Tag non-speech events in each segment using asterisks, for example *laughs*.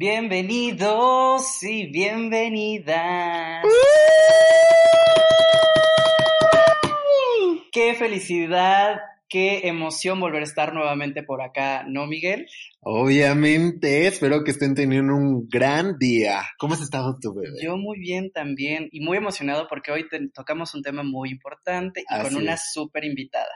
Bienvenidos y bienvenidas. Qué felicidad, qué emoción volver a estar nuevamente por acá, ¿no, Miguel? Obviamente, espero que estén teniendo un gran día. ¿Cómo has estado tu bebé? Yo muy bien también y muy emocionado porque hoy te- tocamos un tema muy importante y Así con una súper invitada.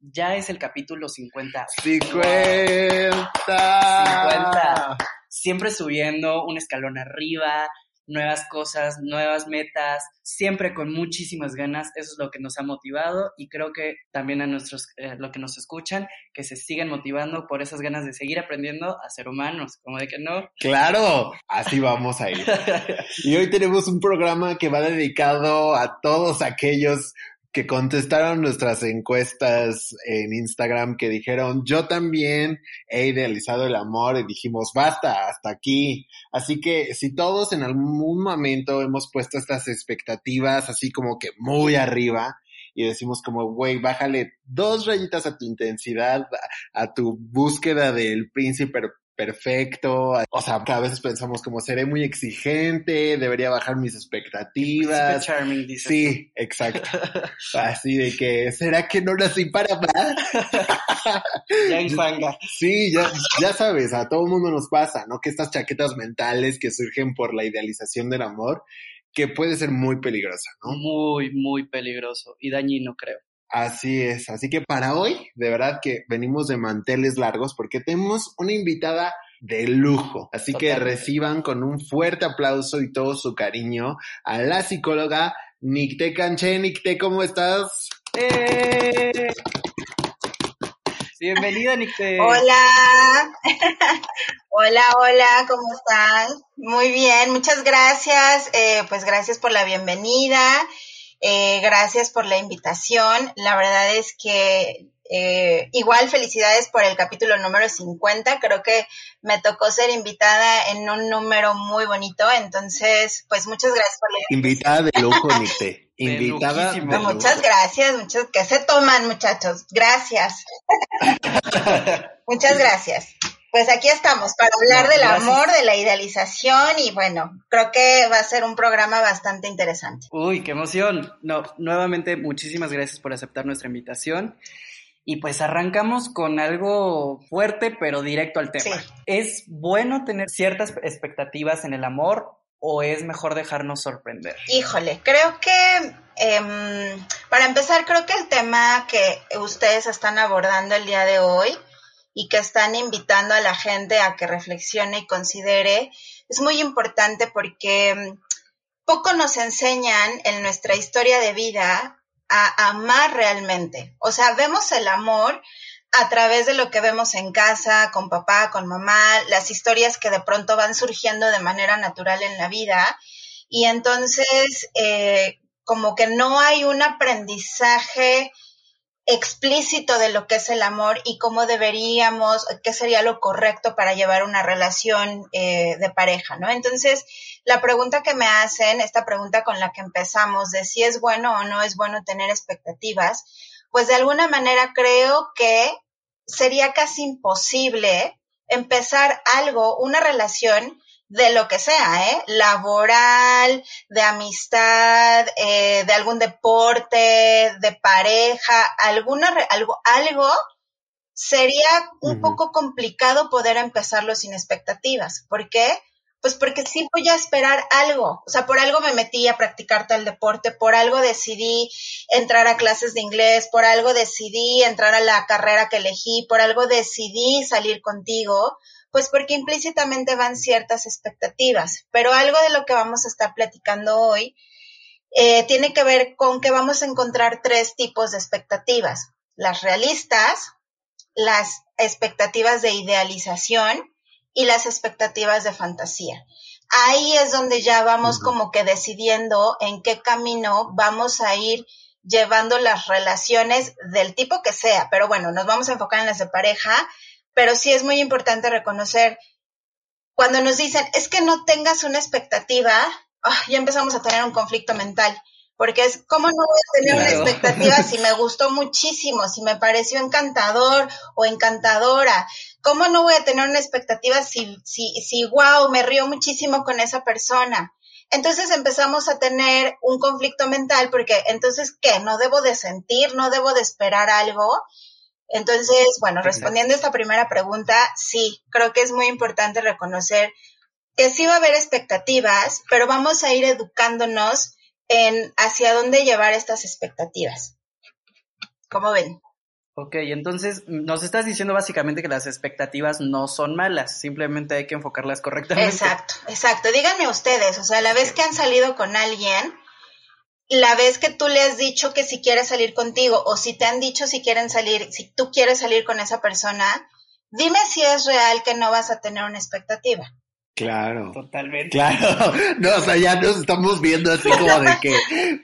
Ya es el capítulo 50. 50. Siempre subiendo un escalón arriba, nuevas cosas, nuevas metas, siempre con muchísimas ganas. Eso es lo que nos ha motivado y creo que también a nuestros, eh, lo que nos escuchan, que se sigan motivando por esas ganas de seguir aprendiendo a ser humanos, como de que no. Claro, así vamos a ir. *laughs* Y hoy tenemos un programa que va dedicado a todos aquellos que contestaron nuestras encuestas en Instagram, que dijeron, yo también he idealizado el amor y dijimos, basta, hasta aquí. Así que si todos en algún momento hemos puesto estas expectativas así como que muy arriba, y decimos como, güey, bájale dos rayitas a tu intensidad, a, a tu búsqueda del príncipe perfecto. O sea, que a veces pensamos como seré muy exigente, debería bajar mis expectativas. charming. Sí, exacto. *laughs* Así de que, ¿será que no nací para más? *laughs* Ya en Juanga. Sí, ya, ya sabes, a todo mundo nos pasa, ¿no? Que estas chaquetas mentales que surgen por la idealización del amor, que puede ser muy peligrosa, ¿no? Muy, muy peligroso y dañino, creo. Así es, así que para hoy, de verdad que venimos de manteles largos porque tenemos una invitada de lujo. Así que reciban con un fuerte aplauso y todo su cariño a la psicóloga Nicte Canché. Nicte, ¿cómo estás? ¡Eh! Bienvenida, Nicte. Hola, *laughs* hola, hola, ¿cómo están? Muy bien, muchas gracias, eh, pues gracias por la bienvenida, eh, gracias por la invitación, la verdad es que eh, igual felicidades por el capítulo número 50, creo que me tocó ser invitada en un número muy bonito, entonces pues muchas gracias por la Invitada de lujo, Nicte. De *laughs* Invitada de lujo. Muchas gracias, muchas que se toman muchachos, gracias. *laughs* Muchas gracias. Pues aquí estamos para hablar No, del gracias. amor, de la idealización y bueno, creo que va a ser un programa bastante interesante. Uy, qué emoción. No, nuevamente, muchísimas gracias por aceptar nuestra invitación. Y pues arrancamos con algo fuerte, pero directo al tema. Sí. ¿Es bueno tener ciertas expectativas en el amor o es mejor dejarnos sorprender? Híjole, creo que em, para empezar, creo que el tema que ustedes están abordando el día de hoy y que están invitando a la gente a que reflexione y considere es muy importante porque em, poco nos enseñan en nuestra historia de vida a amar realmente. O sea, vemos el amor a través de lo que vemos en casa, con papá, con mamá, las historias que de pronto van surgiendo de manera natural en la vida. Y entonces, eh, como que no hay un aprendizaje explícito de lo que es el amor y cómo deberíamos, qué sería lo correcto para llevar una relación eh, de pareja, ¿no? Entonces, la pregunta que me hacen, esta pregunta con la que empezamos, de si es bueno o no es bueno tener expectativas, pues de alguna manera creo que sería casi imposible empezar algo, una relación de lo que sea, ¿eh? Laboral, de amistad, eh, de algún deporte, de pareja, alguna, algo, algo sería un poco complicado poder empezarlo sin expectativas. ¿Por qué? Pues porque sí voy a esperar algo. O sea, por algo me metí a practicar tal deporte, por algo decidí entrar a clases de inglés, por algo decidí entrar a la carrera que elegí, por algo decidí salir contigo, pues porque implícitamente van ciertas expectativas. Pero algo de lo que vamos a estar platicando hoy eh, tiene que ver con que vamos a encontrar tres tipos de expectativas. Las realistas, las expectativas de idealización y las expectativas de fantasía. Ahí es donde ya vamos como que decidiendo en qué camino vamos a ir llevando las relaciones del tipo que sea, pero bueno, nos vamos a enfocar en las de pareja, pero sí es muy importante reconocer cuando nos dicen, es que no tengas una expectativa, ah, ya empezamos a tener un conflicto mental, porque es, ¿cómo no voy a tener una expectativa *laughs* si me gustó muchísimo, si me pareció encantador o encantadora? ¿Cómo no voy a tener una expectativa si, si, si, wow, me río muchísimo con esa persona? Entonces empezamos a tener un conflicto mental porque entonces, ¿qué? ¿No debo de sentir? ¿No debo de esperar algo? Entonces, bueno, respondiendo a esta primera pregunta, sí, creo que es muy importante reconocer que sí va a haber expectativas, pero vamos a ir educándonos en hacia dónde llevar estas expectativas. ¿Cómo ven? Ok, entonces nos estás diciendo básicamente que las expectativas no son malas, simplemente hay que enfocarlas correctamente. Exacto, exacto. Díganme ustedes, o sea, la vez que han salido con alguien, la vez que tú le has dicho que si quiere salir contigo o si te han dicho si quieren salir, si tú quieres salir con esa persona, dime si es real que no vas a tener una expectativa. Claro. Totalmente. Claro. *laughs* No, o sea, ya nos estamos viendo así como de que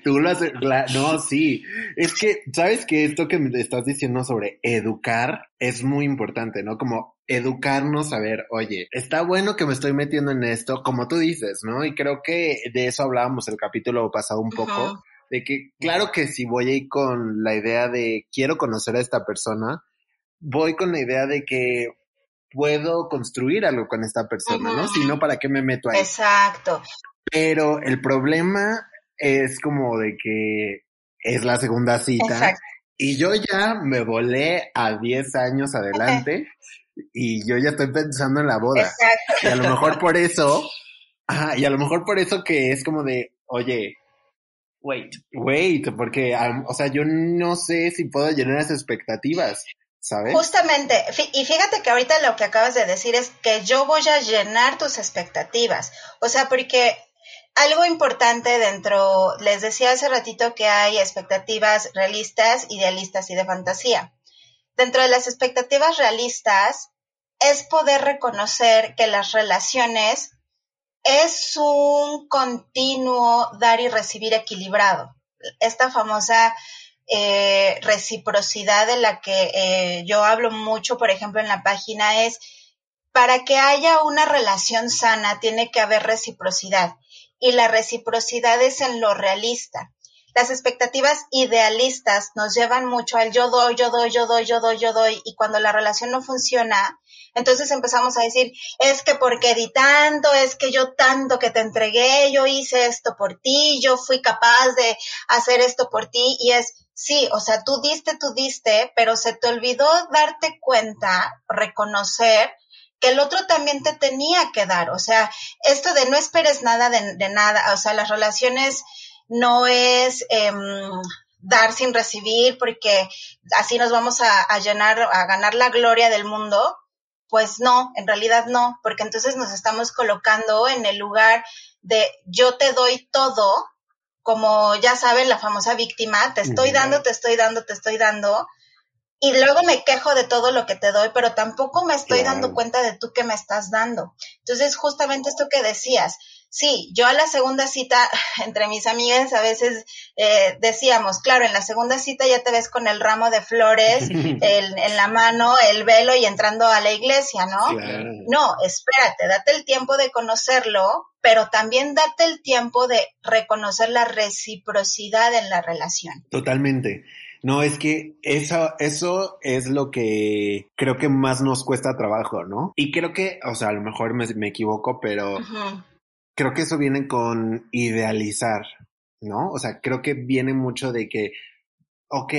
tú lo haces. No, sí. Es que, ¿sabes que Esto que me estás diciendo sobre educar es muy importante, ¿no? Como educarnos a ver, oye, está bueno que me estoy metiendo en esto, como tú dices, ¿no? Y creo que de eso hablábamos el capítulo pasado un poco, de que claro que si voy a ir con la idea de quiero conocer a esta persona, voy con la idea de que puedo construir algo con esta persona, ¿no? Si no, ¿para qué me meto ahí? Exacto. Pero el problema es como de que es la segunda cita y yo ya me volé a 10 años adelante y yo ya estoy pensando en la boda. Exacto. Y a lo mejor por eso, *laughs* ajá, y a lo mejor por eso que es como de, oye, wait, wait, porque, o sea, yo no sé si puedo llenar esas expectativas. Justamente, y fíjate que ahorita lo que acabas de decir es que yo voy a llenar tus expectativas. O sea, porque algo importante dentro, les decía hace ratito que hay expectativas realistas, idealistas y de fantasía. Dentro de las expectativas realistas es poder reconocer que las relaciones es un continuo dar y recibir equilibrado. Esta famosa eh, reciprocidad de la que eh, yo hablo mucho, por ejemplo, en la página es, para que haya una relación sana tiene que haber reciprocidad y la reciprocidad es en lo realista. Las expectativas idealistas nos llevan mucho al yo doy, yo doy, yo doy, yo doy, yo doy y cuando la relación no funciona, entonces empezamos a decir, es que porque di tanto, es que yo tanto que te entregué, yo hice esto por ti, yo fui capaz de hacer esto por ti y es, sí, o sea, tú diste, tú diste, pero se te olvidó darte cuenta, reconocer que el otro también te tenía que dar, o sea, esto de no esperes nada de, nada, o sea, las relaciones no es... Eh, dar sin recibir porque así nos vamos a, a, llenar, a ganar la gloria del mundo, pues no, en realidad no, porque entonces nos estamos colocando en el lugar de yo te doy todo, como ya saben, la famosa víctima, te estoy dando, te estoy dando, te estoy dando, y luego me quejo de todo lo que te doy, pero tampoco me estoy dando cuenta de tú que me estás dando. Entonces, justamente esto que decías, Sí, yo a la segunda cita, *laughs* entre mis amigas, a veces eh, decíamos, claro, en la segunda cita ya te ves con el ramo de flores *laughs* en la mano, el velo y entrando a la iglesia, ¿no? No, espérate, date el tiempo de conocerlo, pero también date el tiempo de reconocer la reciprocidad en la relación. Totalmente. No, es que eso, eso es lo que creo que más nos cuesta trabajo, ¿no? Y creo que, o sea, a lo mejor me, me equivoco, pero creo que eso viene con idealizar, ¿no? O sea, creo que viene mucho de que, ok,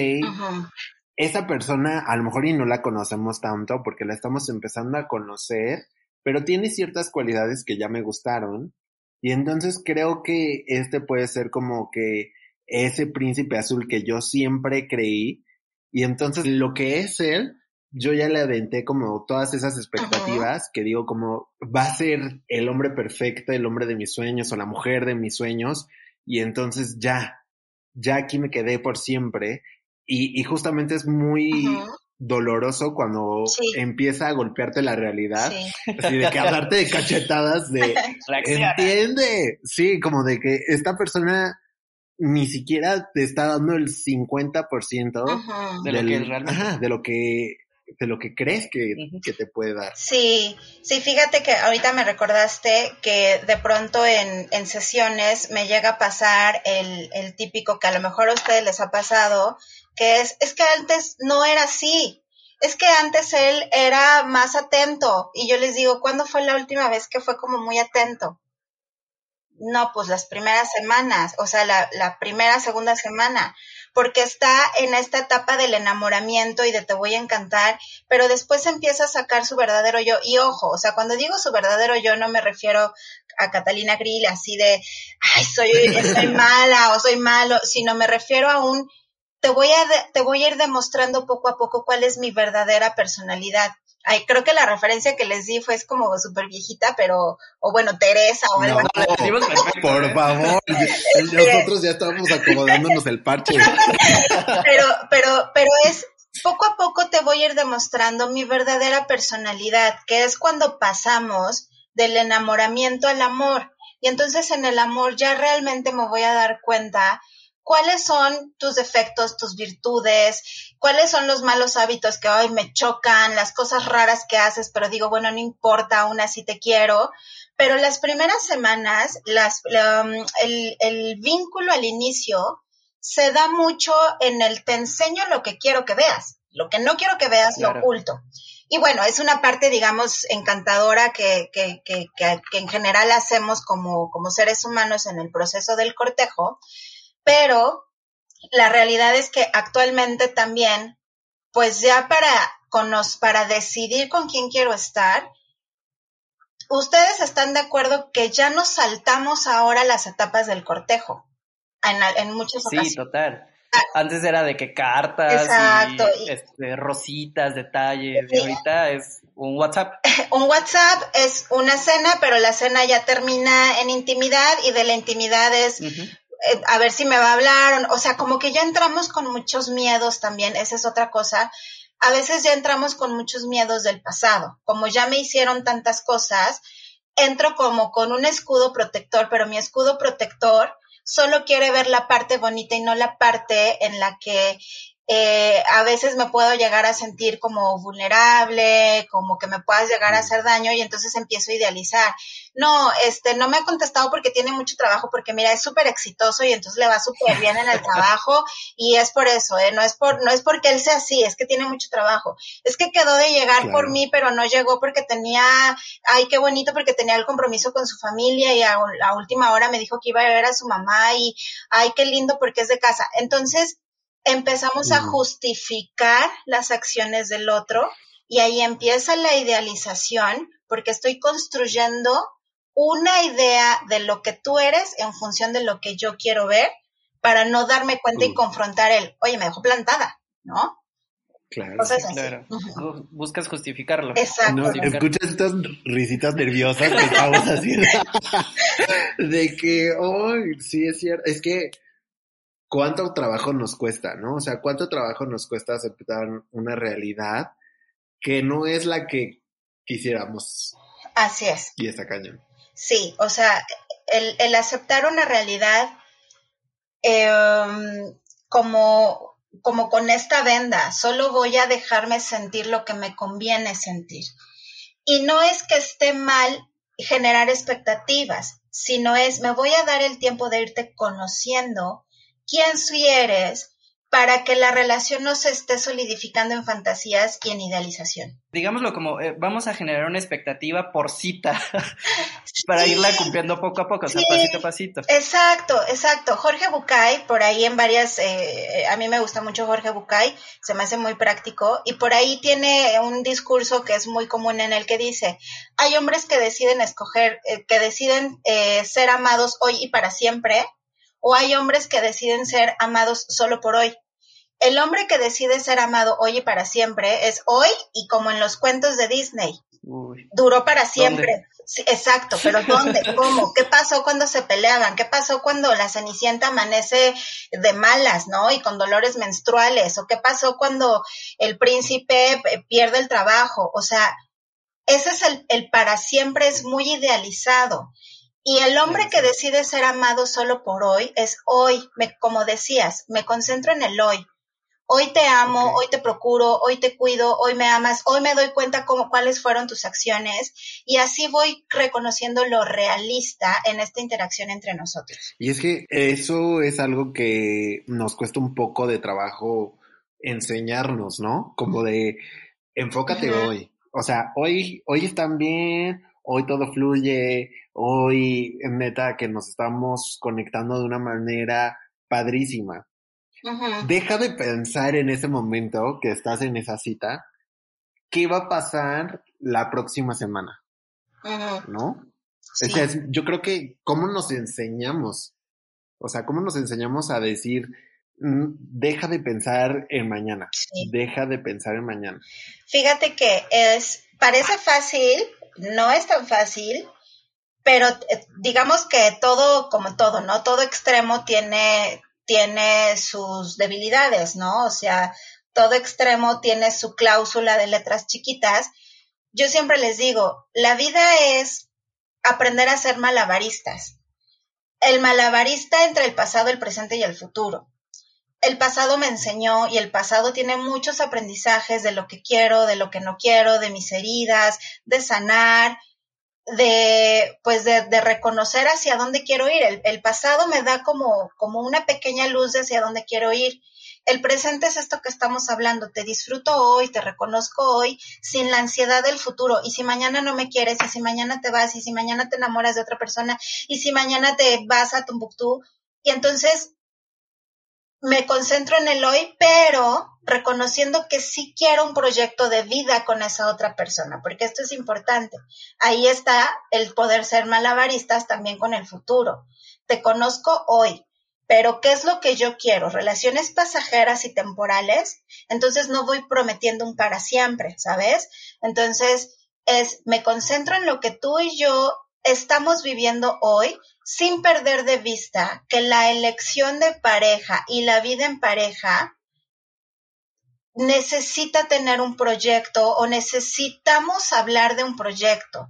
esa persona a lo mejor y no la conocemos tanto porque la estamos empezando a conocer, pero tiene ciertas cualidades que ya me gustaron. Y entonces creo que este puede ser como que ese príncipe azul que yo siempre creí. Y entonces lo que es él, yo ya le aventé como todas esas expectativas que digo como va a ser el hombre perfecto, el hombre de mis sueños o la mujer de mis sueños y entonces ya, ya aquí me quedé por siempre y, y justamente es muy, doloroso cuando empieza a golpearte la realidad, así de que hablarte de cachetadas de *laughs* entiende, sí, como de que esta persona ni siquiera te está dando el 50% de, lo que realmente... de lo que de lo que crees que, te puede dar. Sí, sí, fíjate que ahorita me recordaste que de pronto en, en sesiones me llega a pasar el, el típico que a lo mejor a ustedes les ha pasado, que es, es que antes no era así, es que antes él era más atento y yo les digo, ¿cuándo fue la última vez que fue como muy atento? No, pues las primeras semanas, o sea, la, la primera, segunda semana porque está en esta etapa del enamoramiento y de te voy a encantar, pero después empieza a sacar su verdadero yo. Y ojo, o sea, cuando digo su verdadero yo no me refiero a Catalina Grill así de, ay, soy, soy *laughs* mala o soy malo, sino me refiero a un, te voy a, te voy a ir demostrando poco a poco cuál es mi verdadera personalidad. Ay, creo que la referencia que les di fue es como súper viejita, pero, o bueno, Teresa o algo así. por ¿eh? favor, *laughs* nosotros ya estábamos acomodándonos el parche. *laughs* pero, pero, pero es, poco a poco te voy a ir demostrando mi verdadera personalidad, que es cuando pasamos del enamoramiento al amor. Y entonces en el amor ya realmente me voy a dar cuenta cuáles son tus defectos, tus virtudes, cuáles son los malos hábitos que hoy me chocan, las cosas raras que haces, pero digo, bueno, no importa, aún así te quiero. Pero las primeras semanas, las, um, el, el vínculo al inicio se da mucho en el te enseño lo que quiero que veas, lo que no quiero que veas lo oculto. Y bueno, es una parte, digamos, encantadora que, que, que, que, en general hacemos como, como seres humanos en el proceso del cortejo, pero la realidad es que actualmente también, pues ya para, para decidir con quién quiero estar, ustedes están de acuerdo que ya nos saltamos ahora las etapas del cortejo en, en muchas ocasiones. Sí, total. Ah. Antes era de que cartas y, este, rositas, detalles, y ahorita es un WhatsApp. *laughs* un WhatsApp es una cena, pero la cena ya termina en intimidad y de la intimidad es eh, a ver si me va a hablar, o, sea, como que ya entramos con muchos miedos también, esa es otra cosa. A veces ya entramos con muchos miedos del pasado, como ya me hicieron tantas cosas, entro como con un escudo protector, pero mi escudo protector solo quiere ver la parte bonita y no la parte en la que eh, a veces me puedo llegar a sentir como vulnerable, como que me puedas llegar a mm. hacer daño y entonces empiezo a idealizar. No, este, no me ha contestado porque tiene mucho trabajo, porque mira, es súper exitoso y entonces le va súper bien en el *laughs* trabajo y es por eso, ¿eh? No es por, no es porque él sea así, es que tiene mucho trabajo. Es que quedó de llegar por mí, pero no llegó porque tenía, ay, qué bonito, porque tenía el compromiso con su familia y a la última hora me dijo que iba a ver a su mamá y, ay, qué lindo porque es de casa. Entonces, empezamos a justificar las acciones del otro y ahí empieza la idealización porque estoy construyendo una idea de lo que tú eres en función de lo que yo quiero ver para no darme cuenta y mm. confrontar el, oye, me dejó plantada, ¿no? Claro, claro. Buscas justificarlo. Exacto. escuchas estas risitas nerviosas que estamos haciendo. *laughs* de que, oh, sí es cierto. Es que cuánto trabajo nos cuesta, ¿no? O sea, cuánto trabajo nos cuesta aceptar una realidad que no es la que quisiéramos. Así es. Y está cañón. Sí, o sea, el, aceptar una realidad em, como, como con esta venda, solo voy a dejarme sentir lo que me conviene sentir. Y no es que esté mal generar expectativas, sino es me voy a dar el tiempo de irte conociendo quién sí eres para que la relación no se esté solidificando en fantasías y en idealización. Digámoslo como, eh, vamos a generar una expectativa por cita *laughs* para irla cumpliendo poco a poco, o sea, pasito a pasito. Exacto, exacto. Jorge Bucay, por ahí en varias, eh, a mí me gusta mucho Jorge Bucay, se me hace muy práctico, y por ahí tiene un discurso que es muy común en el que dice, hay hombres que deciden escoger, eh, que deciden ser amados hoy y para siempre, o hay hombres que deciden ser amados solo por hoy. El hombre que decide ser amado hoy y para siempre es hoy y como en los cuentos de Disney. Duró para siempre. exacto, pero ¿dónde? *laughs* ¿Cómo? ¿Qué pasó cuando se peleaban? ¿Qué pasó cuando la Cenicienta amanece de malas, ¿no? Y con dolores menstruales. ¿O qué pasó cuando el príncipe eh, pierde el trabajo? O sea, ese es el, el para siempre, es muy idealizado. Y el hombre que decide ser amado solo por hoy es hoy, me, como decías, me concentro en el hoy. Hoy te amo, hoy te procuro, hoy te cuido, hoy me amas, hoy me doy cuenta cómo, cuáles fueron tus acciones y así voy reconociendo lo realista en esta interacción entre nosotros. Y es que eso es algo que nos cuesta un poco de trabajo enseñarnos, ¿no? Como de enfócate hoy. O sea, hoy, hoy están bien, hoy todo fluye, hoy neta que nos estamos conectando de una manera padrísima. Deja de pensar en ese momento que estás en esa cita, qué va a pasar la próxima semana, ¿no? yo creo que cómo nos enseñamos, o sea, cómo nos enseñamos a decir, mm, deja de pensar en mañana, deja de pensar en mañana. Fíjate que es, parece fácil, no es tan fácil, pero eh, digamos que todo, como todo, ¿no? Todo extremo tiene, tiene sus debilidades, ¿no? O sea, todo extremo tiene su cláusula de letras chiquitas. Yo siempre les digo, la vida es aprender a ser malabaristas. El malabarista entre el pasado, el presente y el futuro. El pasado me enseñó y el pasado tiene muchos aprendizajes de lo que quiero, de lo que no quiero, de mis heridas, de sanar, de, pues de, de, reconocer hacia dónde quiero ir. El, pasado me da como, como una pequeña luz de hacia dónde quiero ir. El presente es esto que estamos hablando. Te disfruto hoy, te reconozco hoy, sin la ansiedad del futuro. Y si mañana no me quieres, y si mañana te vas, y si mañana te enamoras de otra persona, y si mañana te vas a Tumbuctú, y entonces me concentro en el hoy, pero reconociendo que sí quiero un proyecto de vida con esa otra persona, porque esto es importante. Ahí está el poder ser malabaristas también con el futuro. Te conozco hoy, pero ¿qué es lo que yo quiero? Relaciones pasajeras y temporales. Entonces no voy prometiendo un para siempre, ¿sabes? Entonces es, me concentro en lo que tú y yo estamos viviendo hoy sin perder de vista que la elección de pareja y la vida en pareja necesita tener un proyecto o necesitamos hablar de un proyecto,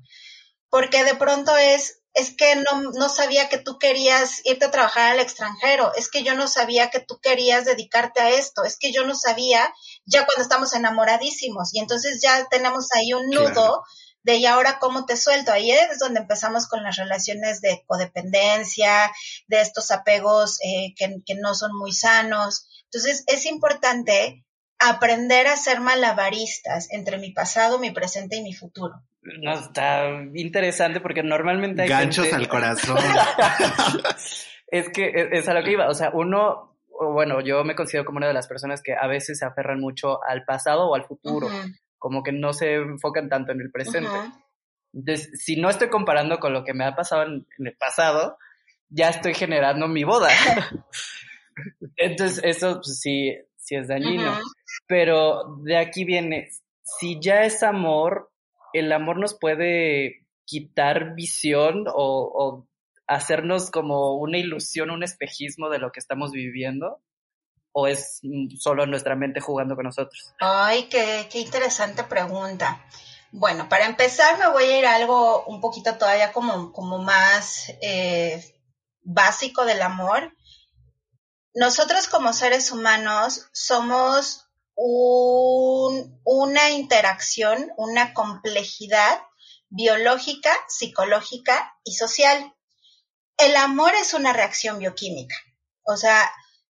porque de pronto es, es que no, no sabía que tú querías irte a trabajar al extranjero, es que yo no sabía que tú querías dedicarte a esto, es que yo no sabía ya cuando estamos enamoradísimos y entonces ya tenemos ahí un nudo de y ahora cómo te suelto. Ahí es donde empezamos con las relaciones de codependencia, de estos apegos eh, que, que no son muy sanos. Entonces es importante aprender a ser malabaristas entre mi pasado, mi presente y mi futuro. No, está interesante porque normalmente hay Ganchos al corazón. *laughs* es que es a lo que iba, o sea, uno, bueno, yo me considero como una de las personas que a veces se aferran mucho al pasado o al futuro como que no se enfocan tanto en el presente. Entonces, si no estoy comparando con lo que me ha pasado en, el pasado, ya estoy generando mi boda. *laughs* Entonces, eso pues, sí, sí es dañino. Pero de aquí viene, si ya es amor, el amor nos puede quitar visión o, o hacernos como una ilusión, un espejismo de lo que estamos viviendo o es solo nuestra mente jugando con nosotros? Ay, qué, interesante pregunta. Bueno, para empezar me voy a ir a algo un poquito todavía como, como más eh, básico del amor. Nosotros como seres humanos somos un, una interacción, una complejidad biológica, psicológica y social. El amor es una reacción bioquímica. O sea,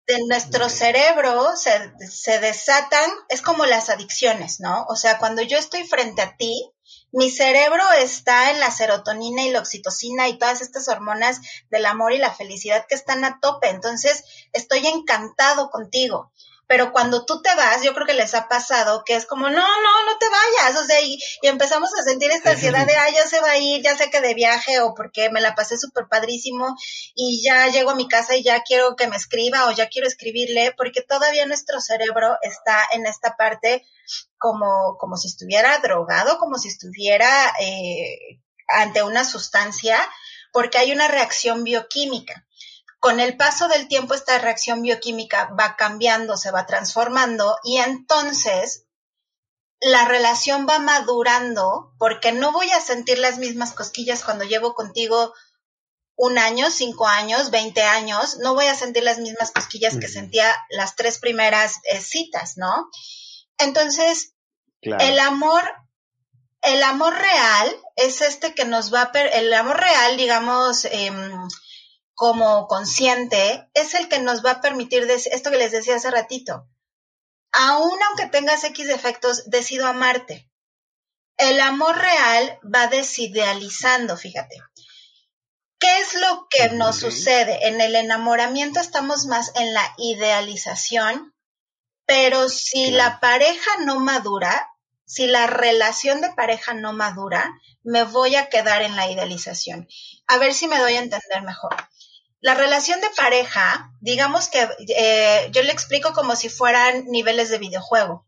de nuestro cerebro se, se, desatan, es como las adicciones, ¿no? O sea, cuando yo estoy frente a ti, mi cerebro está en la serotonina y la oxitocina y todas estas hormonas del amor y la felicidad que están a tope. Entonces, estoy encantado contigo. Pero cuando tú te vas, yo creo que les ha pasado que es como, no, no, no te vayas, o sea, y, empezamos a sentir esta ansiedad de, ah, ya se va a ir, ya sé que de viaje o porque me la pasé súper padrísimo y ya llego a mi casa y ya quiero que me escriba o ya quiero escribirle, porque todavía nuestro cerebro está en esta parte como, como si estuviera drogado, como si estuviera eh, ante una sustancia, porque hay una reacción bioquímica con el paso del tiempo esta reacción bioquímica va cambiando, se va transformando y entonces la relación va madurando porque no voy a sentir las mismas cosquillas cuando llevo contigo un año, cinco años, veinte años, no voy a sentir las mismas cosquillas que sentía las tres primeras eh, citas, ¿no? Entonces, el amor, el amor real es este que nos va a, el amor real, digamos, em, como consciente es el que nos va a permitir esto que les decía hace ratito. Aún aunque tengas X defectos, decido amarte. El amor real va desidealizando, fíjate. ¿Qué es lo que nos sucede? En el enamoramiento estamos más en la idealización, pero si la pareja no madura, si la relación de pareja no madura, me voy a quedar en la idealización. A ver si me doy a entender mejor. La relación de pareja, digamos que eh, yo le explico como si fueran niveles de videojuego.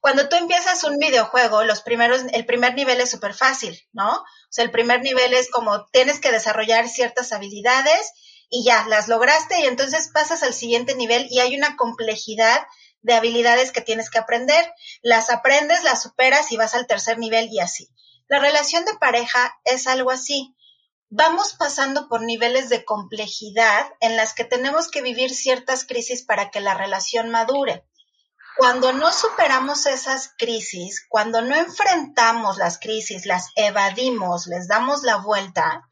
Cuando tú empiezas un videojuego, los primeros, el primer nivel es súper fácil, ¿no? O sea, el primer nivel es como tienes que desarrollar ciertas habilidades y ya, las lograste y entonces pasas al siguiente nivel y hay una complejidad de habilidades que tienes que aprender. Las aprendes, las superas y vas al tercer nivel y así. La relación de pareja es algo así vamos pasando por niveles de complejidad en las que tenemos que vivir ciertas crisis para que la relación madure. Cuando no superamos esas crisis, cuando no enfrentamos las crisis, las evadimos, les damos la vuelta,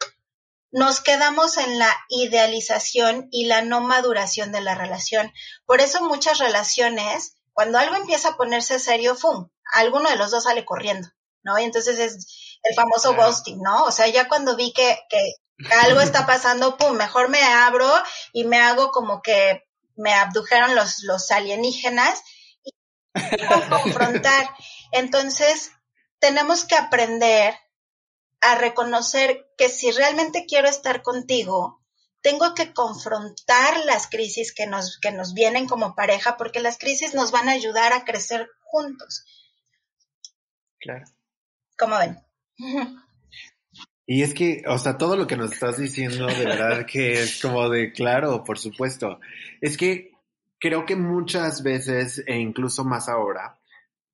nos quedamos en la idealización y la no maduración de la relación. Por eso muchas relaciones, cuando algo empieza a ponerse serio, ¡fum! Alguno de los dos sale corriendo, ¿no? Y entonces es, el famoso ghosting, ¿no? O sea, ya cuando vi que, que algo está *laughs* pasando, pum, mejor me abro y me hago como que me abdujeron los, los alienígenas y *laughs* confrontar. Entonces, tenemos que aprender a reconocer que si realmente quiero estar contigo, tengo que confrontar las crisis que nos, que nos vienen como pareja, porque las crisis nos van a ayudar a crecer juntos. Claro. ¿Cómo ven? *laughs* Y es que, o sea, todo lo que nos estás diciendo, de verdad que es como de, claro, por supuesto. Es que creo que muchas veces, e incluso más ahora,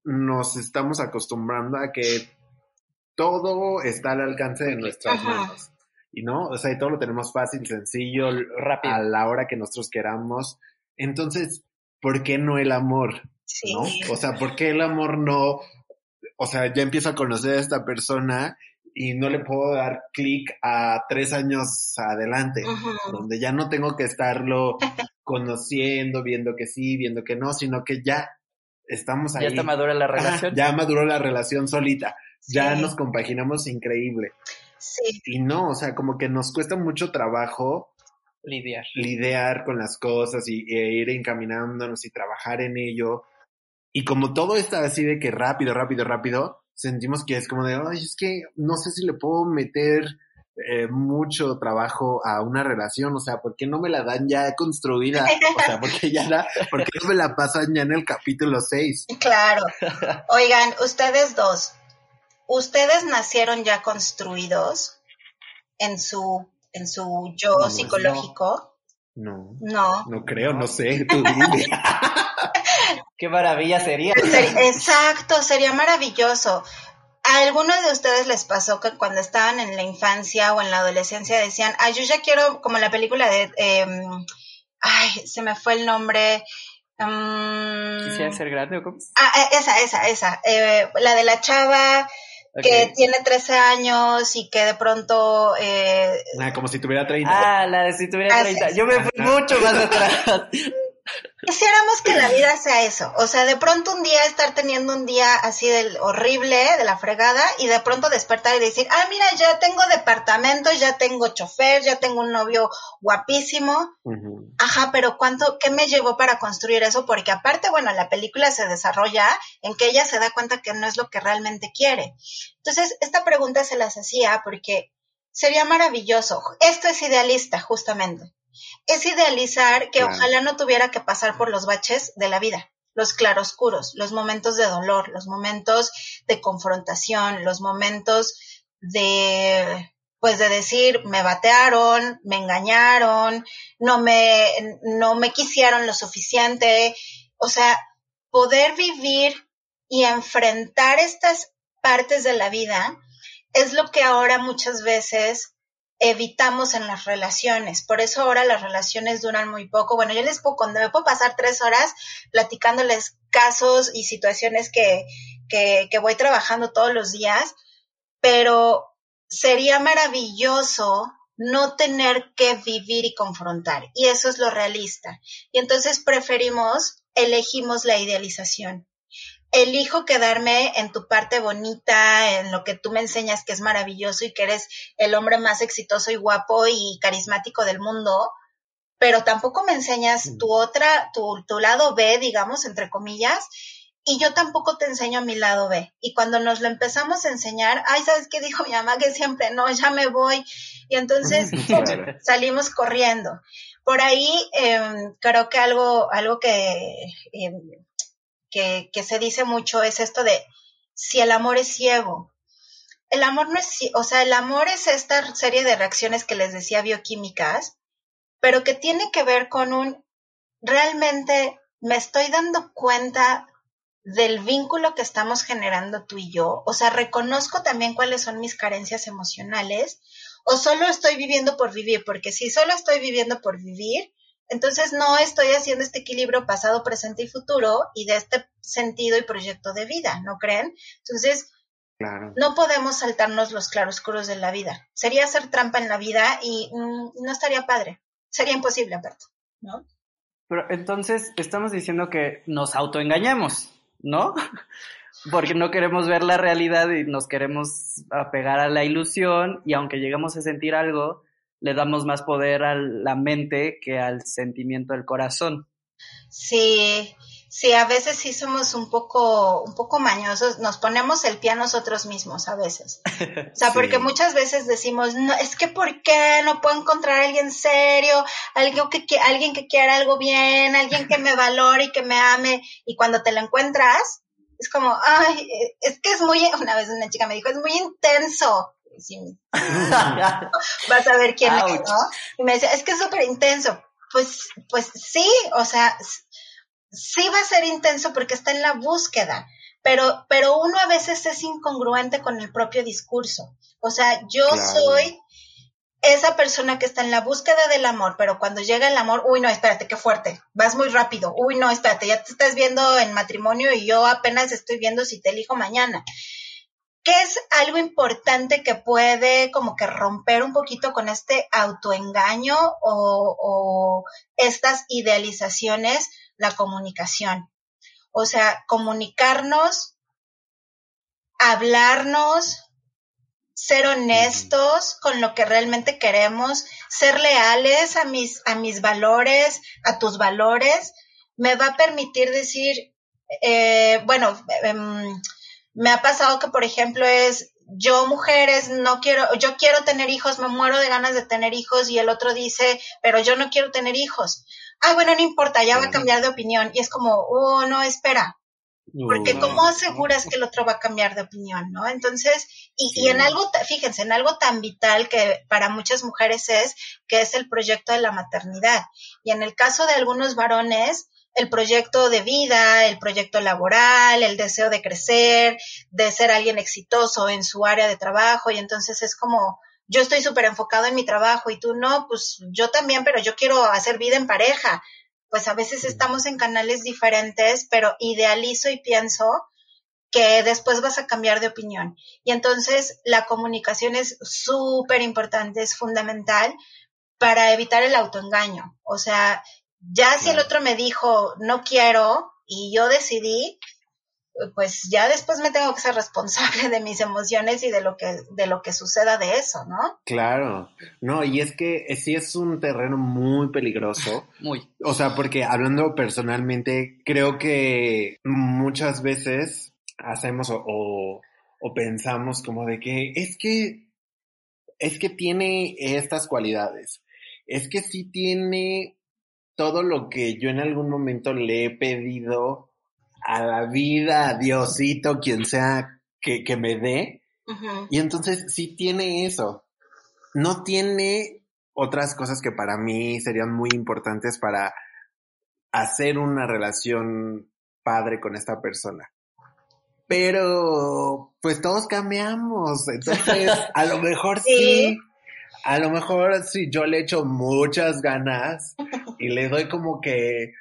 nos estamos acostumbrando a que todo está al alcance de nuestras manos. Y no, o sea, y todo lo tenemos fácil, sencillo, rápido, a la hora que nosotros queramos. Entonces, ¿por qué no el amor? ¿No? O sea, ¿por qué el amor no o sea, ya empiezo a conocer a esta persona y no le puedo dar clic a tres años adelante, donde ya no tengo que estarlo *laughs* conociendo, viendo que sí, viendo que no, sino que ya estamos ahí. Ya está madura la relación. ya maduró la relación solita. Ya nos compaginamos increíble. Sí. Y no, o sea, como que nos cuesta mucho trabajo lidiar. Lidiar con las cosas y, e ir encaminándonos y trabajar en ello. Y como todo está así de que rápido, rápido, rápido, sentimos que es como de, ay, es que no sé si le puedo meter eh, mucho trabajo a una relación, o sea, ¿por qué no me la dan ya construida? O sea, porque ya la, ¿por qué no me la pasan ya en el capítulo 6? Claro. *laughs* Oigan, ustedes dos, ¿ustedes nacieron ya construidos en su, en su yo psicológico? No. No. No creo, no sé, tú dime. *laughs* Qué maravilla sería. Exacto, sería maravilloso. ¿A algunos de ustedes les pasó que cuando estaban en la infancia o en la adolescencia decían, ay, yo ya quiero, como la película de, em, ay, se me fue el nombre. Um, ¿Quisiera ser grande o cómo? Ah, eh, esa, esa, esa. Eh, la de la chava que tiene 13 años y que de pronto... Eh, ah, como si tuviera 30. Ah, la de si tuviera 30. Yo me fui mucho más atrás. Quisiéramos que la vida sea eso, o sea, de pronto un día estar teniendo un día así del horrible, de la fregada, y de pronto despertar y decir, ah, mira, ya tengo departamento, ya tengo chofer, ya tengo un novio guapísimo. Ajá, pero ¿cuánto, qué me llevó para construir eso? Porque aparte, bueno, la película se desarrolla en que ella se da cuenta que no es lo que realmente quiere. Entonces, esta pregunta se las hacía porque sería maravilloso. Esto es idealista, justamente es idealizar que ojalá no tuviera que pasar por los baches de la vida, los claroscuros, los momentos de dolor, los momentos de confrontación, los momentos de pues de decir me batearon, me engañaron, no me no me quisieron lo suficiente, o sea, poder vivir y enfrentar estas partes de la vida es lo que ahora muchas veces evitamos en las relaciones. Por eso ahora las relaciones duran muy poco. Bueno, yo les puedo, cuando me puedo pasar tres horas platicándoles casos y situaciones que, que, que voy trabajando todos los días, pero sería maravilloso no tener que vivir y confrontar. Y eso es lo realista. Y entonces preferimos, elegimos la idealización elijo quedarme en tu parte bonita, en lo que tú me enseñas que es maravilloso y que eres el hombre más exitoso y guapo y carismático del mundo, pero tampoco me enseñas mm. tu otra, tu, tu lado B, digamos, entre comillas, y yo tampoco te enseño mi lado B. Y cuando nos lo empezamos a enseñar, ay, ¿sabes qué dijo mi mamá? Que siempre, no, ya me voy. Y entonces *laughs* salimos corriendo. Por ahí em, creo que algo, algo que em, que, se dice mucho es esto de si el amor es ciego. El amor no es, o sea, el amor es esta serie de reacciones que les decía bioquímicas, pero que tiene que ver con un, realmente me estoy dando cuenta del vínculo que estamos generando tú y yo, o sea, reconozco también cuáles son mis carencias emocionales, o solo estoy viviendo por vivir, porque si solo estoy viviendo por vivir, entonces no estoy haciendo este equilibrio pasado, presente y futuro y de este sentido y proyecto de vida, ¿no creen? Entonces, no podemos saltarnos los claroscuros de la vida. Sería hacer trampa en la vida y mm, no estaría padre. Sería imposible, aparte, ¿no? Pero entonces estamos diciendo que nos autoengañamos, ¿no? *laughs* Porque no queremos ver la realidad y nos queremos apegar a la ilusión y aunque llegamos a sentir algo, le damos más poder a la mente que al sentimiento del corazón. Sí, sí, a veces sí somos un poco, un poco mañosos, nos ponemos el pie a nosotros mismos a veces. *laughs* O sea, porque muchas veces decimos, no, es que ¿por qué no puedo encontrar a alguien serio, alguien que, alguien que quiera algo bien, alguien que me valore y que me ame? Y cuando te lo encuentras, es como, ay, es que es muy, una vez una chica me dijo, es muy intenso. *laughs* vas a ver quién es, ¿no? Y me decía, es que es súper intenso. Pues, pues sí, o sea, sí va a ser intenso porque está en la búsqueda, pero, pero uno a veces es incongruente con el propio discurso. O sea, yo soy esa persona que está en la búsqueda del amor, pero cuando llega el amor, uy, no, espérate, qué fuerte, vas muy rápido, uy, no, espérate, ya te estás viendo en matrimonio y yo apenas estoy viendo si te elijo mañana. ¿Qué es algo importante que puede como que romper un poquito con este autoengaño o, estas idealizaciones? La comunicación. O sea, comunicarnos, hablarnos, ser honestos con lo que realmente queremos, ser leales a mis, a mis valores, a tus valores, me va a permitir decir, eh, bueno, em, me ha pasado que, por ejemplo, es yo mujeres no quiero, yo quiero tener hijos, me muero de ganas de tener hijos y el otro dice, pero yo no quiero tener hijos. Ah, bueno, no importa, ya va a cambiar de opinión. Y es como, oh, no, espera. Porque ¿cómo aseguras que el otro va a cambiar de opinión, no? Entonces, y, y en algo, fíjense, en algo tan vital que para muchas mujeres es, que es el proyecto de la maternidad. Y en el caso de algunos varones, el proyecto de vida, el proyecto laboral, el deseo de crecer, de ser alguien exitoso en su área de trabajo y entonces es como yo estoy súper enfocado en mi trabajo y tú no, pues yo también, pero yo quiero hacer vida en pareja. Pues a veces estamos en canales diferentes, pero idealizo y pienso que después vas a cambiar de opinión. Y entonces la comunicación es súper importante, es fundamental para evitar el autoengaño. O sea, Ya si el otro me dijo, no quiero, y yo decidí, pues ya después me tengo que ser responsable de mis emociones y de lo que de lo que suceda de eso, ¿no? Claro. No, y es que sí es un terreno muy peligroso. *laughs* Muy. O sea, porque hablando personalmente, creo que muchas veces hacemos o, o pensamos como de que es que es que tiene estas cualidades. Es que sí tiene todo lo que yo en algún momento le he pedido a la vida, a Diosito, quien sea que, que me dé. Y entonces sí tiene eso. No tiene otras cosas que para mí serían muy importantes para hacer una relación padre con esta persona. Pero, pues todos cambiamos. Entonces, *laughs* a lo mejor sí. A lo mejor sí, yo le echo muchas ganas *laughs* y le doy como que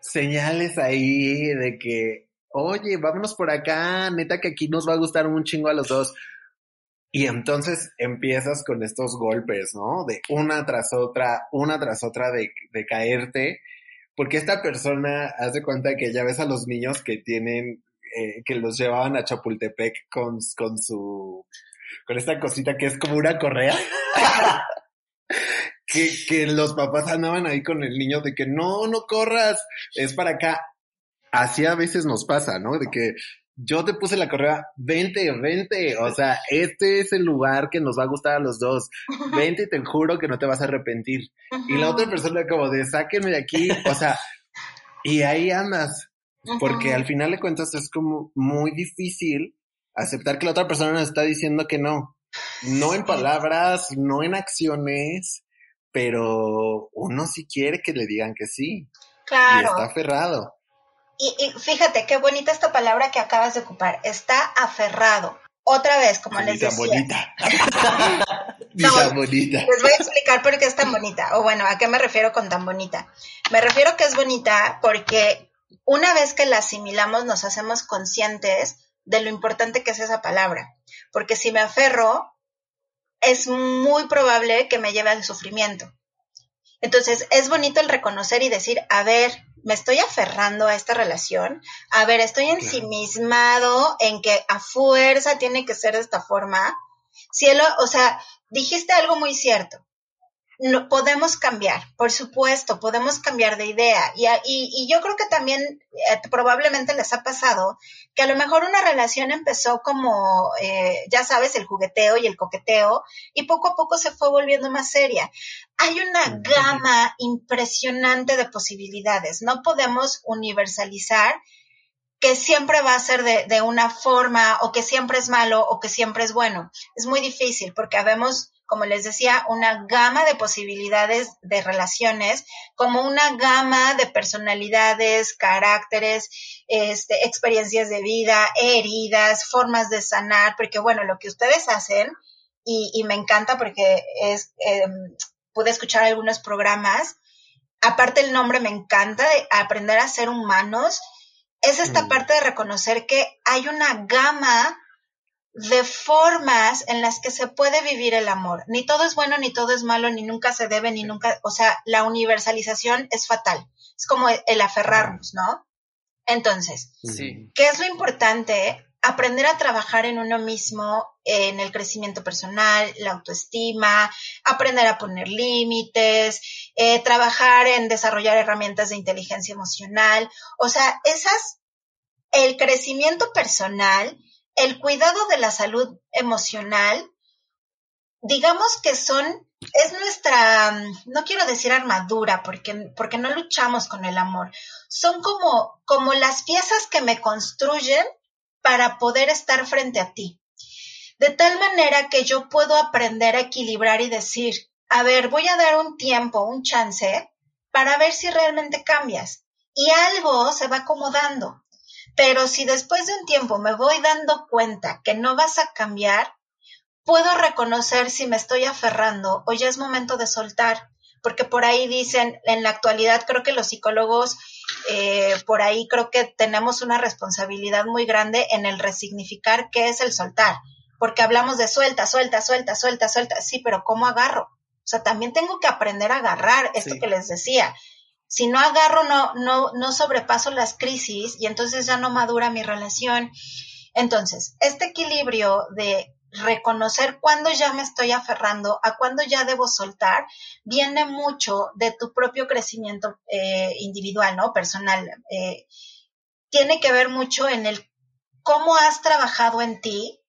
señales ahí de que, oye, vámonos por acá, neta que aquí nos va a gustar un chingo a los dos. Y entonces empiezas con estos golpes, ¿no? De una tras otra, una tras otra de, de caerte, porque esta persona hace cuenta que ya ves a los niños que tienen, eh, que los llevaban a Chapultepec con, con su, con esta cosita que es como una correa. *laughs* que, que los papás andaban ahí con el niño de que no, no corras, es para acá. Así a veces nos pasa, ¿no? De que yo te puse la correa, vente, vente, o sea, este es el lugar que nos va a gustar a los dos, vente y te juro que no te vas a arrepentir. Y la otra persona como de, sáquenme de aquí, o sea, y ahí andas, porque al final de cuentas es como muy difícil aceptar que la otra persona nos está diciendo que no, no en palabras, no en acciones, pero uno sí quiere que le digan que sí. Claro. Y está aferrado. Y, fíjate qué bonita esta palabra que acabas de ocupar. Está aferrado. Otra vez, como les decía. bonita. *laughs* no, bonita. Les voy a explicar por qué es tan bonita. O bueno, ¿a qué me refiero con tan bonita? Me refiero que es bonita porque una vez que la asimilamos nos hacemos conscientes de lo importante que es esa palabra. Porque si me aferro, es muy probable que me lleve al sufrimiento. Entonces, es bonito el reconocer y decir, a ver, me estoy aferrando a esta relación, a ver, estoy ensimismado en que a fuerza tiene que ser de esta forma. Cielo, o sea, dijiste algo muy cierto no, podemos cambiar, por supuesto, podemos cambiar de idea. Y, y, yo creo que también eh, probablemente les ha pasado que a lo mejor una relación empezó como, eh, ya sabes, el jugueteo y el coqueteo, y poco a poco se fue volviendo más seria. Hay una gama impresionante de posibilidades. No podemos universalizar que siempre va a ser de, de una forma o que siempre es malo o que siempre es bueno. Es muy difícil porque habemos como les decía, una gama de posibilidades de relaciones, como una gama de personalidades, caracteres, este, experiencias de vida, heridas, formas de sanar, porque bueno, lo que ustedes hacen, y, me encanta porque es, em, pude escuchar algunos programas, aparte el nombre me encanta, de aprender a ser humanos, es esta mm. parte de reconocer que hay una gama de formas en las que se puede vivir el amor. Ni todo es bueno, ni todo es malo, ni nunca se debe, ni nunca, o sea, la universalización es fatal. Es como el aferrarnos, ¿no? Entonces, ¿qué es lo importante? Aprender a trabajar en uno mismo, en el crecimiento personal, la autoestima, aprender a poner límites, eh, trabajar en desarrollar herramientas de inteligencia emocional. O sea, esas, el crecimiento personal el cuidado de la salud emocional, digamos que son, es nuestra, no quiero decir armadura, porque, porque no luchamos con el amor, son como, como las piezas que me construyen para poder estar frente a ti. De tal manera que yo puedo aprender a equilibrar y decir, a ver, voy a dar un tiempo, un chance, para ver si realmente cambias. Y algo se va acomodando. Pero si después de un tiempo me voy dando cuenta que no vas a cambiar, puedo reconocer si me estoy aferrando o ya es momento de soltar. Porque por ahí dicen, en la actualidad creo que los psicólogos, eh, por ahí creo que tenemos una responsabilidad muy grande en el resignificar qué es el soltar. Porque hablamos de suelta, suelta, suelta, suelta, suelta. Sí, pero ¿cómo agarro? O sea, también tengo que aprender a agarrar esto que les decía Si no agarro, no, no, no sobrepaso las crisis y entonces ya no madura mi relación. Entonces, este equilibrio de reconocer cuándo ya me estoy aferrando, a cuándo ya debo soltar, viene mucho de tu propio crecimiento eh, individual, ¿no? Personal. Eh, tiene que ver mucho en el cómo has trabajado en ti,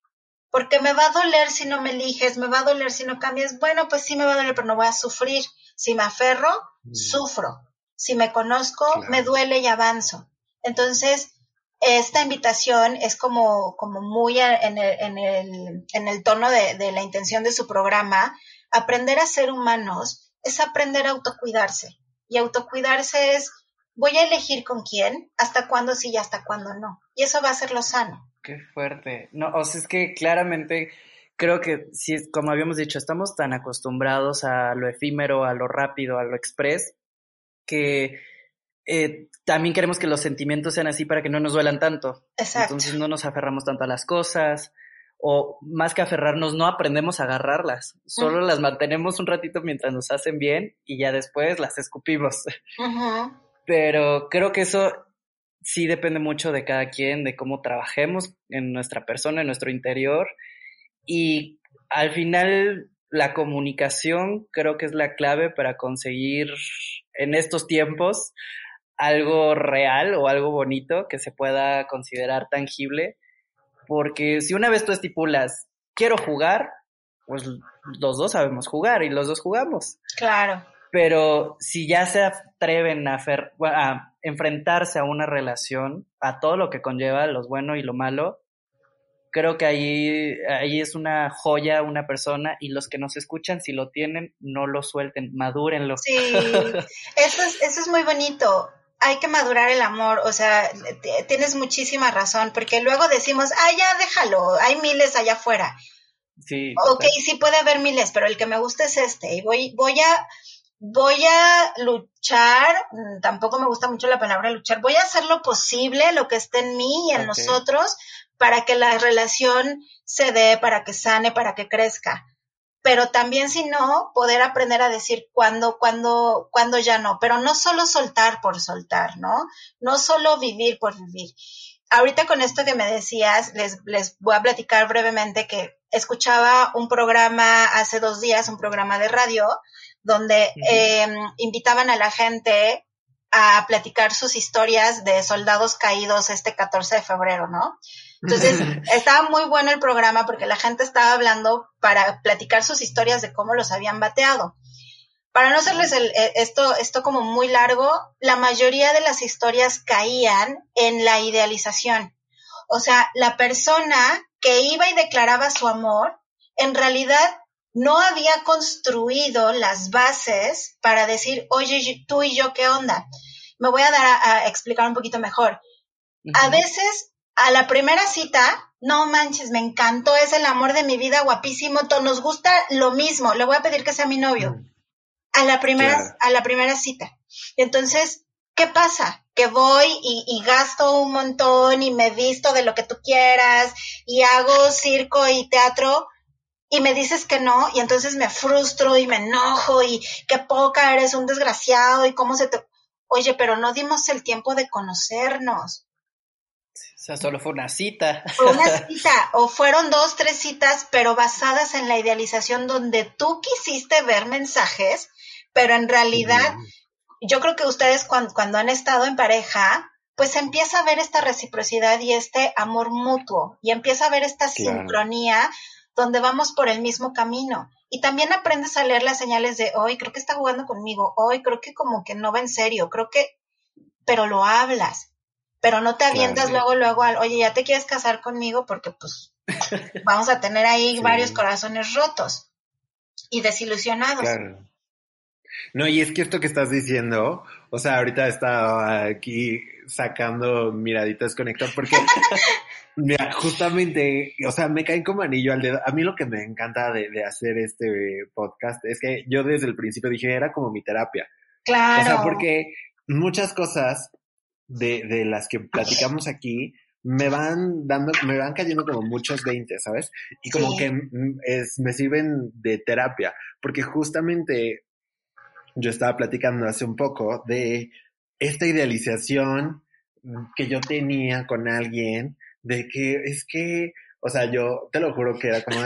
porque me va a doler si no me eliges, me va a doler si no cambias. Bueno, pues sí me va a doler, pero no voy a sufrir. Si me aferro, mm. sufro. Si me conozco, me duele y avanzo. Entonces, esta invitación es como, como muy en el, en el, en el tono de, de, la intención de su programa. Aprender a ser humanos es aprender a autocuidarse. Y autocuidarse es, voy a elegir con quién, hasta cuándo sí y hasta cuándo no. Y eso va a ser lo sano. Qué fuerte. No, o sea, es que claramente creo que, si, como habíamos dicho, estamos tan acostumbrados a lo efímero, a lo rápido, a lo express, que eh, también queremos que los sentimientos sean así para que no nos duelan tanto. Exacto. Entonces no nos aferramos tanto a las cosas, o más que aferrarnos, no aprendemos a agarrarlas, solo las mantenemos un ratito mientras nos hacen bien y ya después las escupimos. Pero creo que eso sí depende mucho de cada quien, de cómo trabajemos en nuestra persona, en nuestro interior. Y al final la comunicación creo que es la clave para conseguir en estos tiempos algo real o algo bonito que se pueda considerar tangible. Porque si una vez tú estipulas, quiero jugar, pues los dos sabemos jugar y los dos jugamos. Claro. Pero si ya se atreven a, a enfrentarse a una relación, a todo lo que conlleva, lo bueno y lo malo, creo que ahí, ahí es una joya una persona y los que nos escuchan, si lo tienen, no lo suelten, madúrenlo. Sí, eso es, eso es muy bonito hay que madurar el amor, o sea, tienes muchísima razón, porque luego decimos, ah, ya déjalo, hay miles allá afuera. Sí. Ok, sí puede haber miles, pero el que me gusta es este, y voy, voy a, voy a luchar, tampoco me gusta mucho la palabra luchar, voy a hacer lo posible, lo que esté en mí y en nosotros, para que la relación se dé, para que sane, para que crezca pero también si no, poder aprender a decir cuándo, cuándo, cuándo ya no, pero no solo soltar por soltar, ¿no? No solo vivir por vivir. Ahorita con esto que me decías, les, les voy a platicar brevemente que escuchaba un programa hace dos días, un programa de radio, donde em, invitaban a la gente a platicar sus historias de soldados caídos este 14 de febrero, ¿no? Entonces, *laughs* estaba muy bueno el programa porque la gente estaba hablando para platicar sus historias de cómo los habían bateado. Para no hacerles el, eh, esto, esto como muy largo, la mayoría de las historias caían en la idealización. O sea, la persona que iba y declaraba su amor, en realidad no había construido las bases para decir, oye, tú y yo, ¿qué onda? Me voy a dar a, a explicar un poquito mejor. A veces a la primera cita, no manches, me encantó, es el amor de mi vida, guapísimo, nos gusta lo mismo, le voy a pedir que sea mi novio. Mm. A la primera, a la primera cita. Entonces, ¿qué pasa? Que voy y, y, gasto un montón y me visto de lo que tú quieras y hago circo y teatro y me dices que no y entonces me frustro y me enojo y qué poca eres un desgraciado y cómo se te... Oye, pero no dimos el tiempo de conocernos. O sea, solo fue una cita. Fue una *laughs* cita, o fueron dos, tres citas, pero basadas en la idealización donde tú quisiste ver mensajes, pero en realidad, yo creo que ustedes cuando, cuando, han estado en pareja, pues empieza a ver esta reciprocidad y este amor mutuo, y empieza a ver esta sincronía donde vamos por el mismo camino. Y también aprendes a leer las señales de hoy, creo que está jugando conmigo, hoy creo que como que no va en serio, creo que, pero lo hablas pero no te avientas luego, luego al, oye, ya te quieres casar conmigo porque pues *laughs* vamos a tener ahí varios corazones rotos y desilusionados. Claro. No, y es que esto que estás diciendo, o sea, ahorita estaba aquí sacando miraditas conectadas porque, *laughs* mira, justamente, o sea, me caen como anillo al dedo. A mí lo que me encanta de, de hacer este podcast es que yo desde el principio dije, era como mi terapia. Claro. O sea, porque muchas cosas de, de las que platicamos aquí, me van dando, me van cayendo como muchos 20, ¿sabes? Y como que es, me sirven de terapia, porque justamente yo estaba platicando hace un poco de esta idealización que yo tenía con alguien de que es que, o sea, yo te lo juro que era como,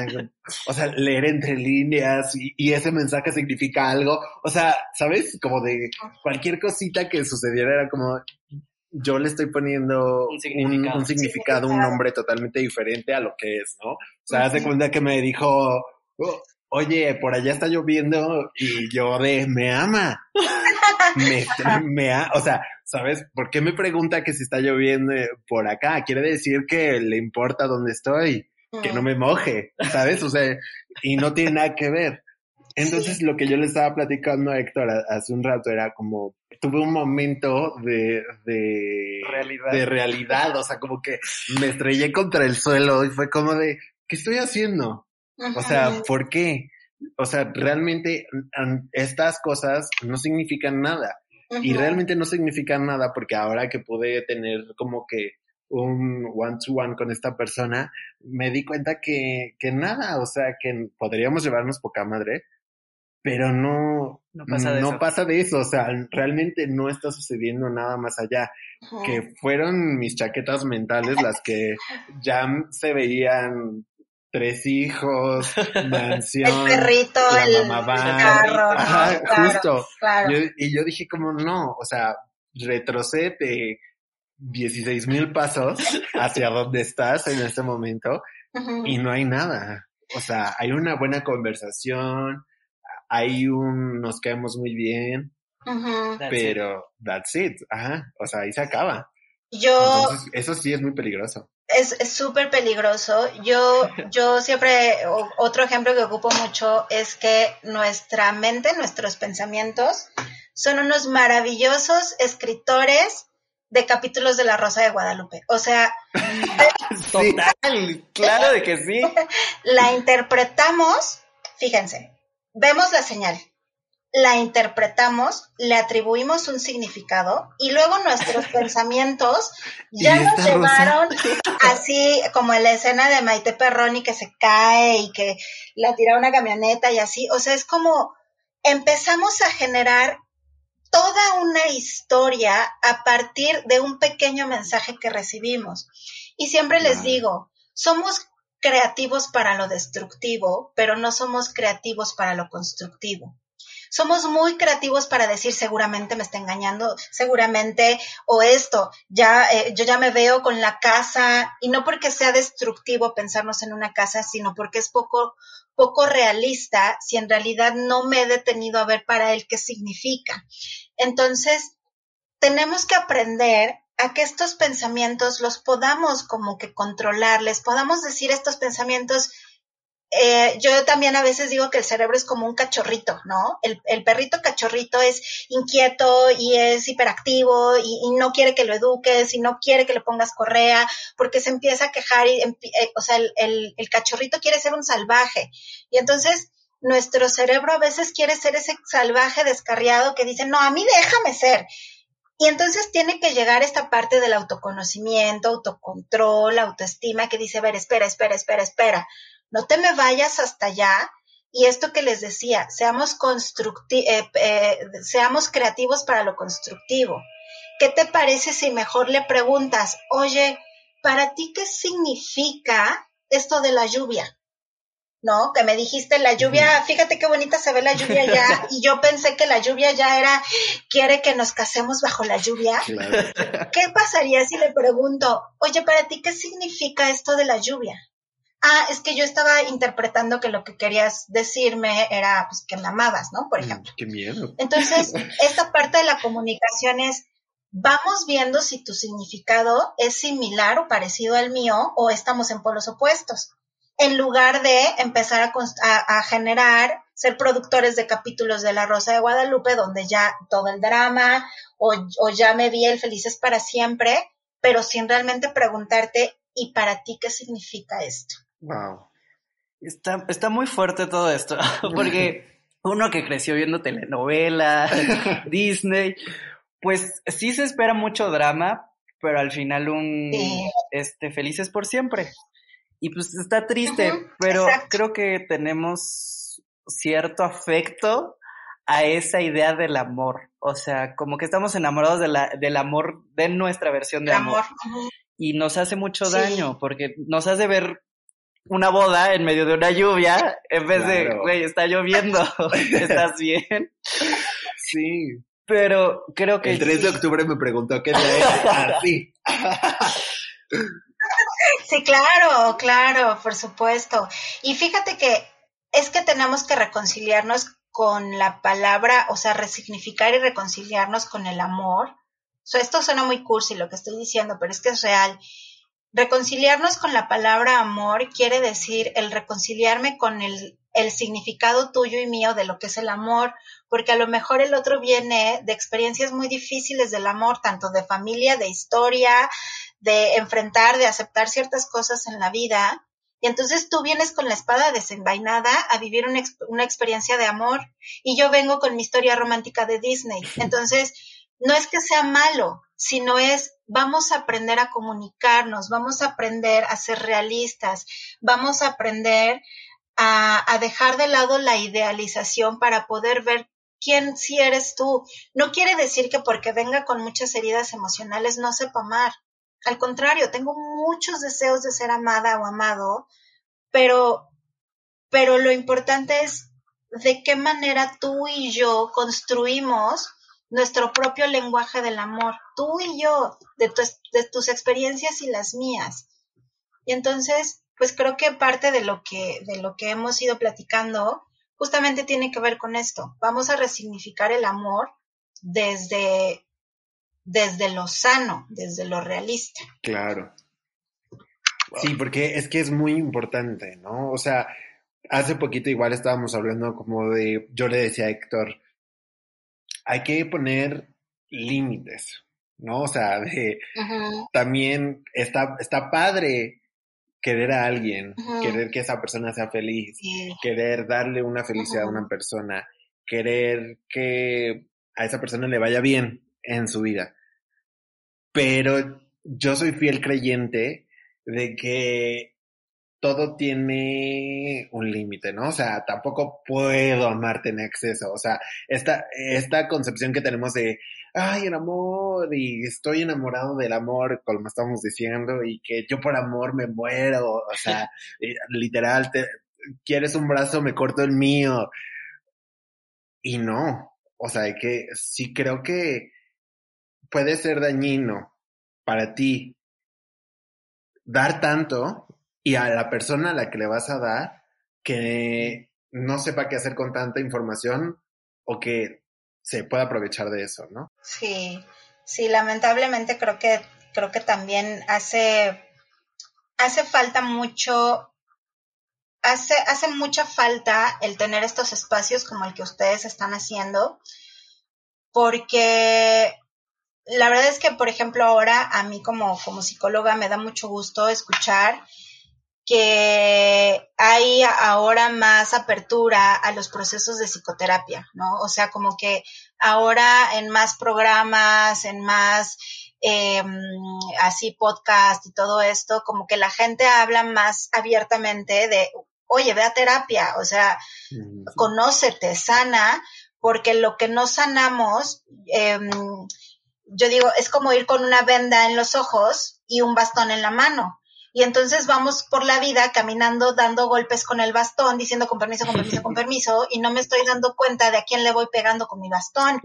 o sea, leer entre líneas y, ese mensaje significa algo, o sea, ¿sabes? Como de cualquier cosita que sucediera era como, yo le estoy poniendo un significado, un, nombre totalmente diferente a lo que es, ¿no? O sea, hace cuenta que me dijo, oh, oye, por allá está lloviendo y yo de, me ama. *laughs* me, me o sea, ¿sabes? ¿Por qué me pregunta que si está lloviendo por acá? Quiere decir que le importa dónde estoy, que no me moje, ¿sabes? O sea, y no tiene nada que ver. Entonces, lo que yo le estaba platicando a Héctor hace un rato era como, tuve un momento de, de realidad. de realidad, o sea, como que me estrellé contra el suelo y fue como de, ¿qué estoy haciendo? O sea, ¿por qué? O sea, realmente estas cosas no significan nada. Y realmente no significan nada porque ahora que pude tener como que un one-to-one con esta persona, me di cuenta que, que nada, o sea, que podríamos llevarnos poca madre, pero no, no, pasa de, no eso. pasa de eso, o sea, realmente no está sucediendo nada más allá, que fueron mis chaquetas mentales las que ya se veían tres hijos, *laughs* mansión, el perrito, el, carro, justo. y yo dije como no, o sea, retrocede 16 mil pasos hacia donde estás en este momento y no hay nada. O sea, hay una buena conversación, hay un, nos quedamos muy bien, pero that's it, ajá, o sea, ahí se acaba. Yo, eso sí es muy peligroso es súper peligroso. Yo, *laughs* yo siempre, otro ejemplo que ocupo mucho es que nuestra mente, nuestros pensamientos, son unos maravillosos escritores de capítulos de La Rosa de Guadalupe. O sea, *laughs* total, claro de que sí. *laughs* La interpretamos, fíjense, vemos la señal, la interpretamos, le atribuimos un significado y luego nuestros *laughs* pensamientos ya nos llevaron *laughs* así como en la escena de Maite Perroni que se cae y que la tira una camioneta y así. O sea, es como empezamos a generar toda una historia a partir de un pequeño mensaje que recibimos. Y siempre les digo, somos creativos para lo destructivo, pero no somos creativos para lo constructivo somos muy creativos para decir seguramente me está engañando, seguramente, o esto, ya, eh, yo ya me veo con la casa, y no porque sea destructivo pensarnos en una casa, sino porque es poco, poco realista si en realidad no me he detenido a ver para él qué significa. Entonces, tenemos que aprender a que estos pensamientos los podamos como que controlar, les podamos decir estos pensamientos eh, yo también a veces digo que el cerebro es como un cachorrito, ¿no? El, perrito cachorrito es inquieto y es hiperactivo y, no quiere que lo eduques y no quiere que le pongas correa porque se empieza a quejar y, eh, o sea, el, el cachorrito quiere ser un salvaje. Y entonces nuestro cerebro a veces quiere ser ese salvaje descarriado que dice, no, a mí déjame ser. Y entonces tiene que llegar esta parte del autoconocimiento, autocontrol, autoestima, que dice, a ver, espera, espera, espera, espera no te me vayas hasta allá. Y esto que les decía, seamos, eh, eh, seamos creativos para lo constructivo. ¿Qué te parece si mejor le preguntas, oye, ¿para ti qué significa esto de la lluvia? ¿No? Que me dijiste la lluvia, fíjate qué bonita se ve la lluvia *laughs* ya, y yo pensé que la lluvia ya era, quiere que nos casemos bajo la lluvia. ¿Qué pasaría si le pregunto, oye, para ti qué significa esto de la lluvia? ah, es que yo estaba interpretando que lo que querías decirme era pues, que me amabas, ¿no? Por mm, ejemplo. Qué miedo. Entonces, *laughs* esta parte de la comunicación es, vamos viendo si tu significado es similar o parecido al mío o estamos en polos opuestos. En lugar de empezar a, generar, ser productores de capítulos de La Rosa de Guadalupe, donde ya todo el drama o, o ya me vi el Felices para siempre, pero sin realmente preguntarte, ¿y para ti qué significa esto? Wow. Está, está muy fuerte todo esto, *laughs* porque uno que creció viendo telenovela, *laughs* Disney, pues sí se espera mucho drama, pero al final un este felices por siempre. Y pues está triste, pero creo que tenemos cierto afecto a esa idea del amor. O sea, como que estamos enamorados de la, del amor, de nuestra versión de amor. Y nos hace mucho daño porque nos hace ver una boda en medio de una lluvia en vez de, güey, está lloviendo, *laughs* ¿estás bien? Sí. Pero creo que... El 3 de octubre me preguntó qué día es así. *laughs* Sí, claro, claro, por supuesto. Y fíjate que es que tenemos que reconciliarnos con la palabra, o sea, resignificar y reconciliarnos con el amor. O sea, esto suena muy cursi lo que estoy diciendo, pero es que es real. Reconciliarnos con la palabra amor quiere decir el reconciliarme con el, el significado tuyo y mío de lo que es el amor, porque a lo mejor el otro viene de experiencias muy difíciles del amor, tanto de familia, de historia, de enfrentar, de aceptar ciertas cosas en la vida. Y entonces tú vienes con la espada desenvainada a vivir una, una experiencia de amor y yo vengo con mi historia romántica de Disney. Entonces, no es que sea malo, sino es vamos a aprender a comunicarnos, vamos a aprender a ser realistas, vamos a aprender a, a, dejar de lado la idealización para poder ver quién sí eres tú. No quiere decir que porque venga con muchas heridas emocionales no sepa amar. Al contrario, tengo muchos deseos de ser amada o amado, pero, pero lo importante es de qué manera tú y yo construimos nuestro propio lenguaje del amor, tú y yo, de, de tus experiencias y las mías. Y entonces, pues creo que parte de lo que, de lo que hemos ido platicando justamente tiene que ver con esto. Vamos a resignificar el amor desde desde lo sano, desde lo realista. Claro. Sí, porque es que es muy importante, ¿no? O sea, hace poquito igual estábamos hablando como de, yo le decía a Héctor, hay que poner límites, ¿no? O sea, de, también está, está padre querer a alguien, querer que esa persona sea feliz, querer darle una felicidad a una persona, querer que a esa persona le vaya bien, en su vida. Pero yo soy fiel creyente de que todo tiene un límite, ¿no? O sea, tampoco puedo amarte en exceso. O sea, esta, esta concepción que tenemos de, ay, el amor, y estoy enamorado del amor, como estamos diciendo, y que yo por amor me muero. O sea, *laughs* literal, te, quieres un brazo, me corto el mío. Y no. O sea, que sí creo que puede ser dañino para ti dar tanto y a la persona a la que le vas a dar que no sepa qué hacer con tanta información o que se pueda aprovechar de eso, ¿no? Sí, sí, lamentablemente creo que creo que también hace hace falta mucho hace hace mucha falta el tener estos espacios como el que ustedes están haciendo porque la verdad es que, por ejemplo, ahora a mí como, como psicóloga me da mucho gusto escuchar que hay ahora más apertura a los procesos de psicoterapia, ¿no? O sea, como que ahora en más programas, en más eh, así podcast y todo esto, como que la gente habla más abiertamente de, oye, ve a terapia, o sea, conócete, sana, porque lo que no sanamos, eh, yo digo, es como ir con una venda en los ojos y un bastón en la mano. Y entonces vamos por la vida caminando, dando golpes con el bastón, diciendo con permiso, con permiso, con *laughs* permiso, y no me estoy dando cuenta de a quién le voy pegando con mi bastón.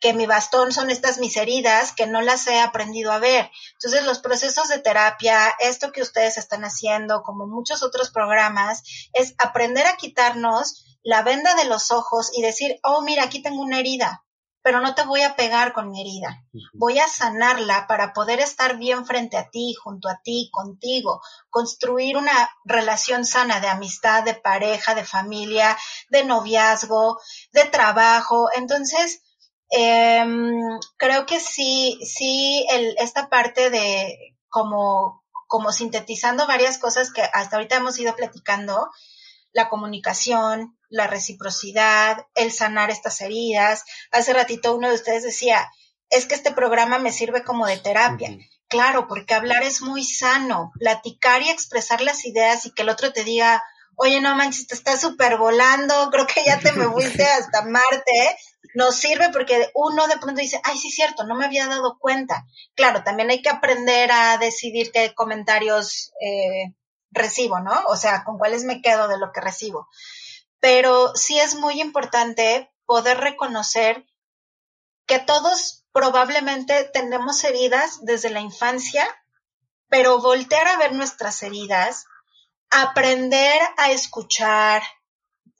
Que mi bastón son estas mis heridas que no las he aprendido a ver. Entonces los procesos de terapia, esto que ustedes están haciendo, como muchos otros programas, es aprender a quitarnos la venda de los ojos y decir, oh, mira, aquí tengo una herida pero no te voy a pegar con mi herida. Voy a sanarla para poder estar bien frente a ti, junto a ti, contigo, construir una relación sana de amistad, de pareja, de familia, de noviazgo, de trabajo. Entonces, em, creo que sí, sí, el, esta parte de como, como sintetizando varias cosas que hasta ahorita hemos ido platicando, la comunicación, la reciprocidad, el sanar estas heridas. Hace ratito uno de ustedes decía, es que este programa me sirve como de terapia. Claro, porque hablar es muy sano, platicar y expresar las ideas y que el otro te diga, oye, no manches, te estás súper volando, *laughs* creo que ya te me fuiste *laughs* hasta Marte, nos sirve porque uno de pronto dice, ay, sí, cierto, no me había dado cuenta. Claro, también hay que aprender a decidir qué comentarios eh, recibo, ¿no? O sea, con cuáles me quedo de lo que recibo. Pero sí es muy importante poder reconocer que todos probablemente tenemos heridas desde la infancia, pero voltear a ver nuestras heridas, aprender a escuchar,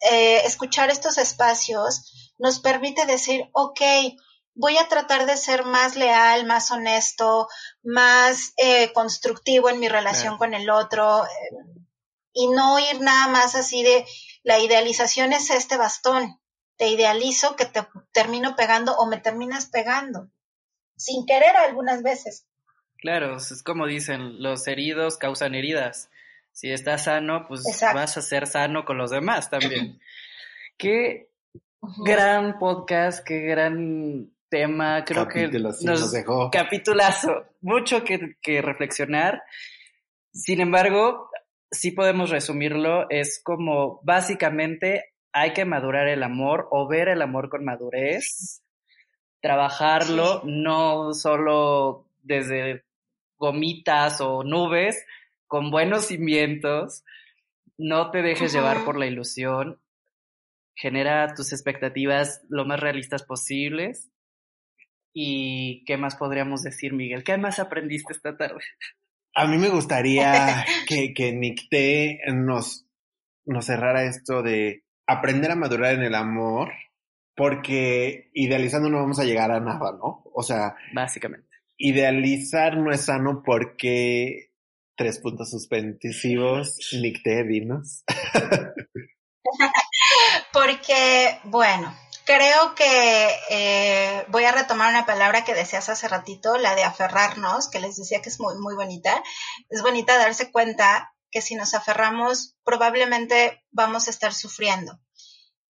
eh, escuchar estos espacios, nos permite decir, ok, voy a tratar de ser más leal, más honesto, más eh, constructivo en mi relación con el otro eh, y no ir nada más así de la idealización es este bastón. Te idealizo que te termino pegando o me terminas pegando, sin querer algunas veces. Claro, es como dicen, los heridos causan heridas. Si estás sano, pues vas a ser sano con los demás también. *clears throat* Qué gran podcast, qué gran tema, creo que nos, dejó. Capitulazo, mucho que, que reflexionar. Sin embargo, sí podemos resumirlo, es como básicamente hay que madurar el amor o ver el amor con madurez, trabajarlo, no solo desde gomitas o nubes, con buenos cimientos, no te dejes llevar por la ilusión, genera tus expectativas lo más realistas posibles. ¿Y qué más podríamos decir, Miguel? ¿Qué más aprendiste esta tarde? A mí me gustaría *laughs* que, que Nick T nos, nos cerrara esto de aprender a madurar en el amor, porque idealizando no vamos a llegar a nada, ¿no? O sea, básicamente. Idealizar no es sano porque tres puntos suspensivos, Nick T, dinos. *laughs* porque, bueno, Creo que eh, voy a retomar una palabra que decías hace ratito, la de aferrarnos, que les decía que es muy, muy bonita. Es bonita darse cuenta que si nos aferramos, probablemente vamos a estar sufriendo.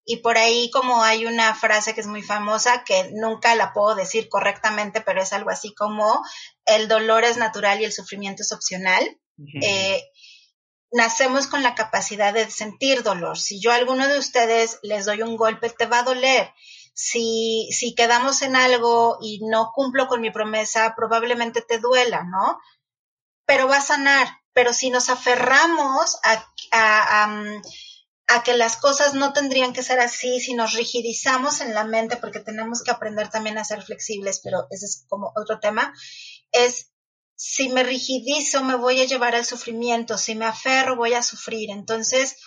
Y por ahí como hay una frase que es muy famosa, que nunca la puedo decir correctamente, pero es algo así como el dolor es natural y el sufrimiento es opcional nacemos con la capacidad de sentir dolor. Si yo a alguno de ustedes les doy un golpe, te va a doler. Si, si quedamos en algo y no cumplo con mi promesa, probablemente te duela, ¿no? Pero va a sanar. Pero si nos aferramos a, a, a, que las cosas no tendrían que ser así, si nos rigidizamos en la mente, porque tenemos que aprender también a ser flexibles, pero ese es como otro tema, es si me rigidizo me voy a llevar al sufrimiento, si me aferro voy a sufrir. Entonces,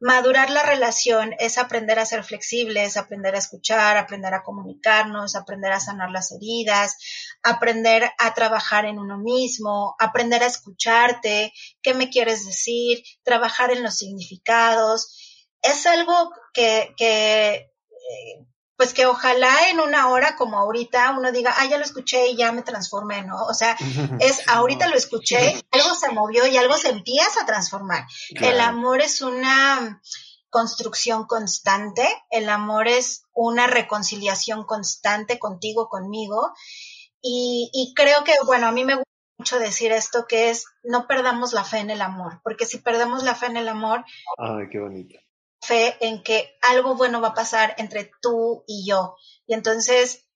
madurar la relación es aprender a ser flexibles, aprender a escuchar, aprender a comunicarnos, aprender a sanar las heridas, aprender a trabajar en uno mismo, aprender a escucharte, qué me quieres decir, trabajar en los significados. Es algo que, que eh, pues que ojalá en una hora como ahorita uno diga, ah, ya lo escuché y ya me transformé, ¿no? O sea, *laughs* es ahorita lo escuché, algo se movió y algo se empieza a transformar. El amor es una construcción constante, el amor es una reconciliación constante contigo, conmigo. Y, y creo que, bueno, a mí me gusta mucho decir esto, que es no perdamos la fe en el amor, porque si perdemos la fe en el amor, ay, qué bonito fe en que algo bueno va a pasar entre tú y yo. Y entonces,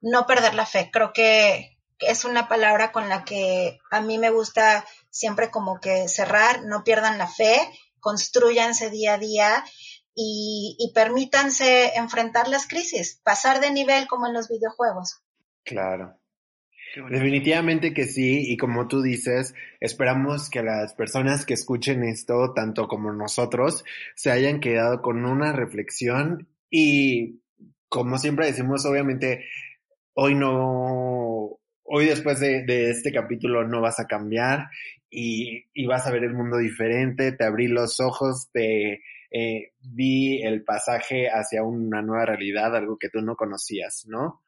no perder la fe. Creo que es una palabra con la que a mí me gusta siempre como que cerrar, no pierdan la fe, construyanse día a día y, y permítanse enfrentar las crisis, pasar de nivel como en los videojuegos. Claro. Definitivamente que sí, y como tú dices, esperamos que las personas que escuchen esto, tanto como nosotros, se hayan quedado con una reflexión y como siempre decimos, obviamente, hoy no, hoy después de, este capítulo no vas a cambiar y, vas a ver el mundo diferente, te abrí los ojos, te eh, el pasaje hacia una nueva realidad, algo que tú no conocías, ¿no?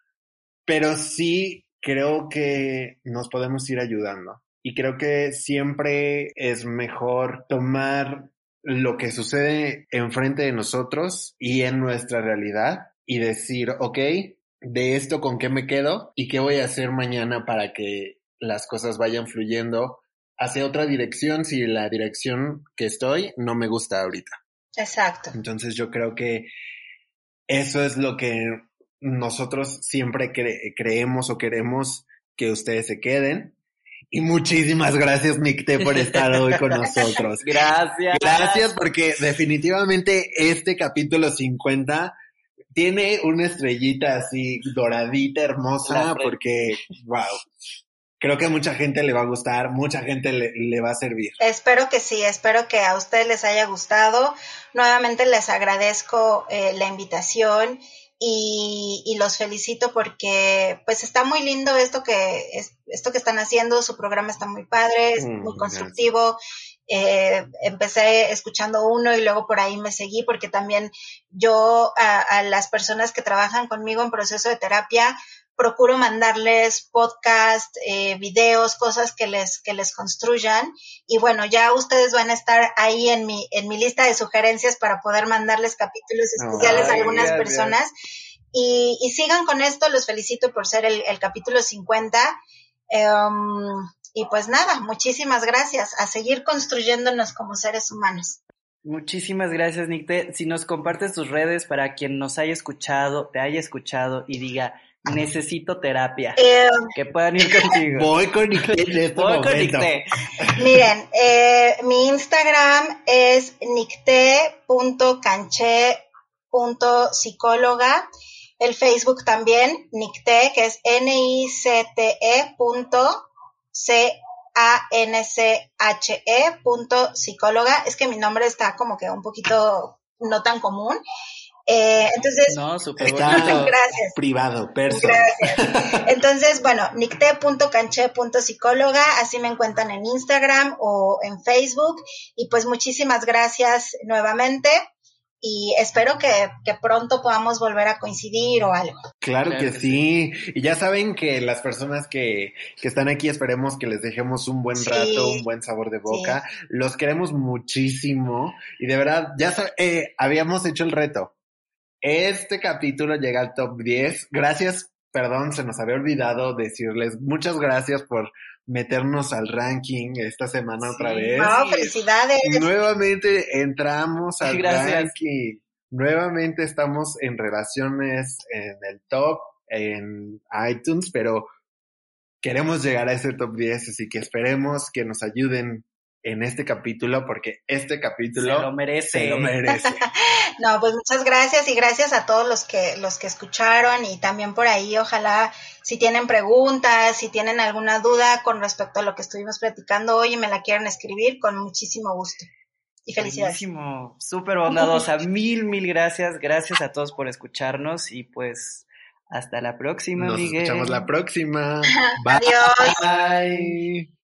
Pero sí creo que nos podemos ir ayudando. Y creo que siempre es mejor tomar lo que sucede enfrente de nosotros y en nuestra realidad y decir, ok, de esto con qué me quedo y qué voy a hacer mañana para que las cosas vayan fluyendo hacia otra dirección si la dirección que estoy no me gusta ahorita. Exacto. Entonces yo creo que eso es lo que nosotros siempre creemos o queremos que ustedes se queden. Y muchísimas gracias, Nicte, por estar hoy con nosotros. *laughs* Gracias. Gracias porque definitivamente este capítulo 50 tiene una estrellita así doradita, hermosa, porque, wow, creo que a mucha gente le va a gustar, mucha gente le, va a servir. Espero que sí, espero que a ustedes les haya gustado. Nuevamente les agradezco eh, la invitación y, los felicito porque pues está muy lindo esto que esto que están haciendo, su programa está muy padre, es mm, muy constructivo. Eh, empecé escuchando uno y luego por ahí me seguí porque también yo a, las personas que trabajan conmigo en proceso de terapia procuro mandarles podcast, eh, videos, cosas que les, que les construyan. Y bueno, ya ustedes van a estar ahí en mi, en mi lista de sugerencias para poder mandarles capítulos especiales a algunas personas. Y, y, sigan con esto, los felicito por ser el, el capítulo 50. Em, y pues nada, muchísimas gracias a seguir construyéndonos como seres humanos. Muchísimas gracias, Nick. Si nos compartes tus redes para quien nos haya escuchado, te haya escuchado y diga, necesito terapia. Eh, que puedan ir *laughs* contigo. Voy con Nicté en este Voy con Miren, eh, mi Instagram es nicte.canche.psicóloga. El Facebook también, Nicte, que es N-I-C-T-E C A N C H E punto psicóloga. Es que mi nombre está como que un poquito no tan común. Eh, entonces, no, gracias. Privado, personal. Gracias. *laughs* Entonces, bueno, nicte.canche.psicóloga, así me encuentran en Instagram o en Facebook. Y pues muchísimas gracias nuevamente y espero que, pronto podamos volver a coincidir o algo. Claro, que, sí. Y ya saben que las personas que, que, están aquí esperemos que les dejemos un buen rato, un buen sabor de boca. Los queremos muchísimo y de verdad, ya eh, habíamos hecho el reto. Este capítulo llega al top 10. Gracias, perdón, se nos había olvidado decirles muchas gracias por meternos al ranking esta semana otra vez. No, felicidades. Nuevamente entramos al ranking. Nuevamente estamos en relaciones en el top, en iTunes, pero queremos llegar a ese top 10, así que esperemos que nos ayuden en este capítulo porque este capítulo se lo merece. Se lo merece. *laughs* no, pues muchas gracias y gracias a todos los que los que escucharon y también por ahí ojalá si tienen preguntas, si tienen alguna duda con respecto a lo que estuvimos platicando hoy y me la quieran escribir con muchísimo gusto. Y felicidades. Buenísimo, súper bondadosa. *laughs* mil, mil gracias. Gracias a todos por escucharnos y pues hasta la próxima, Nos Miguel. escuchamos la próxima. *laughs* Adiós. Bye.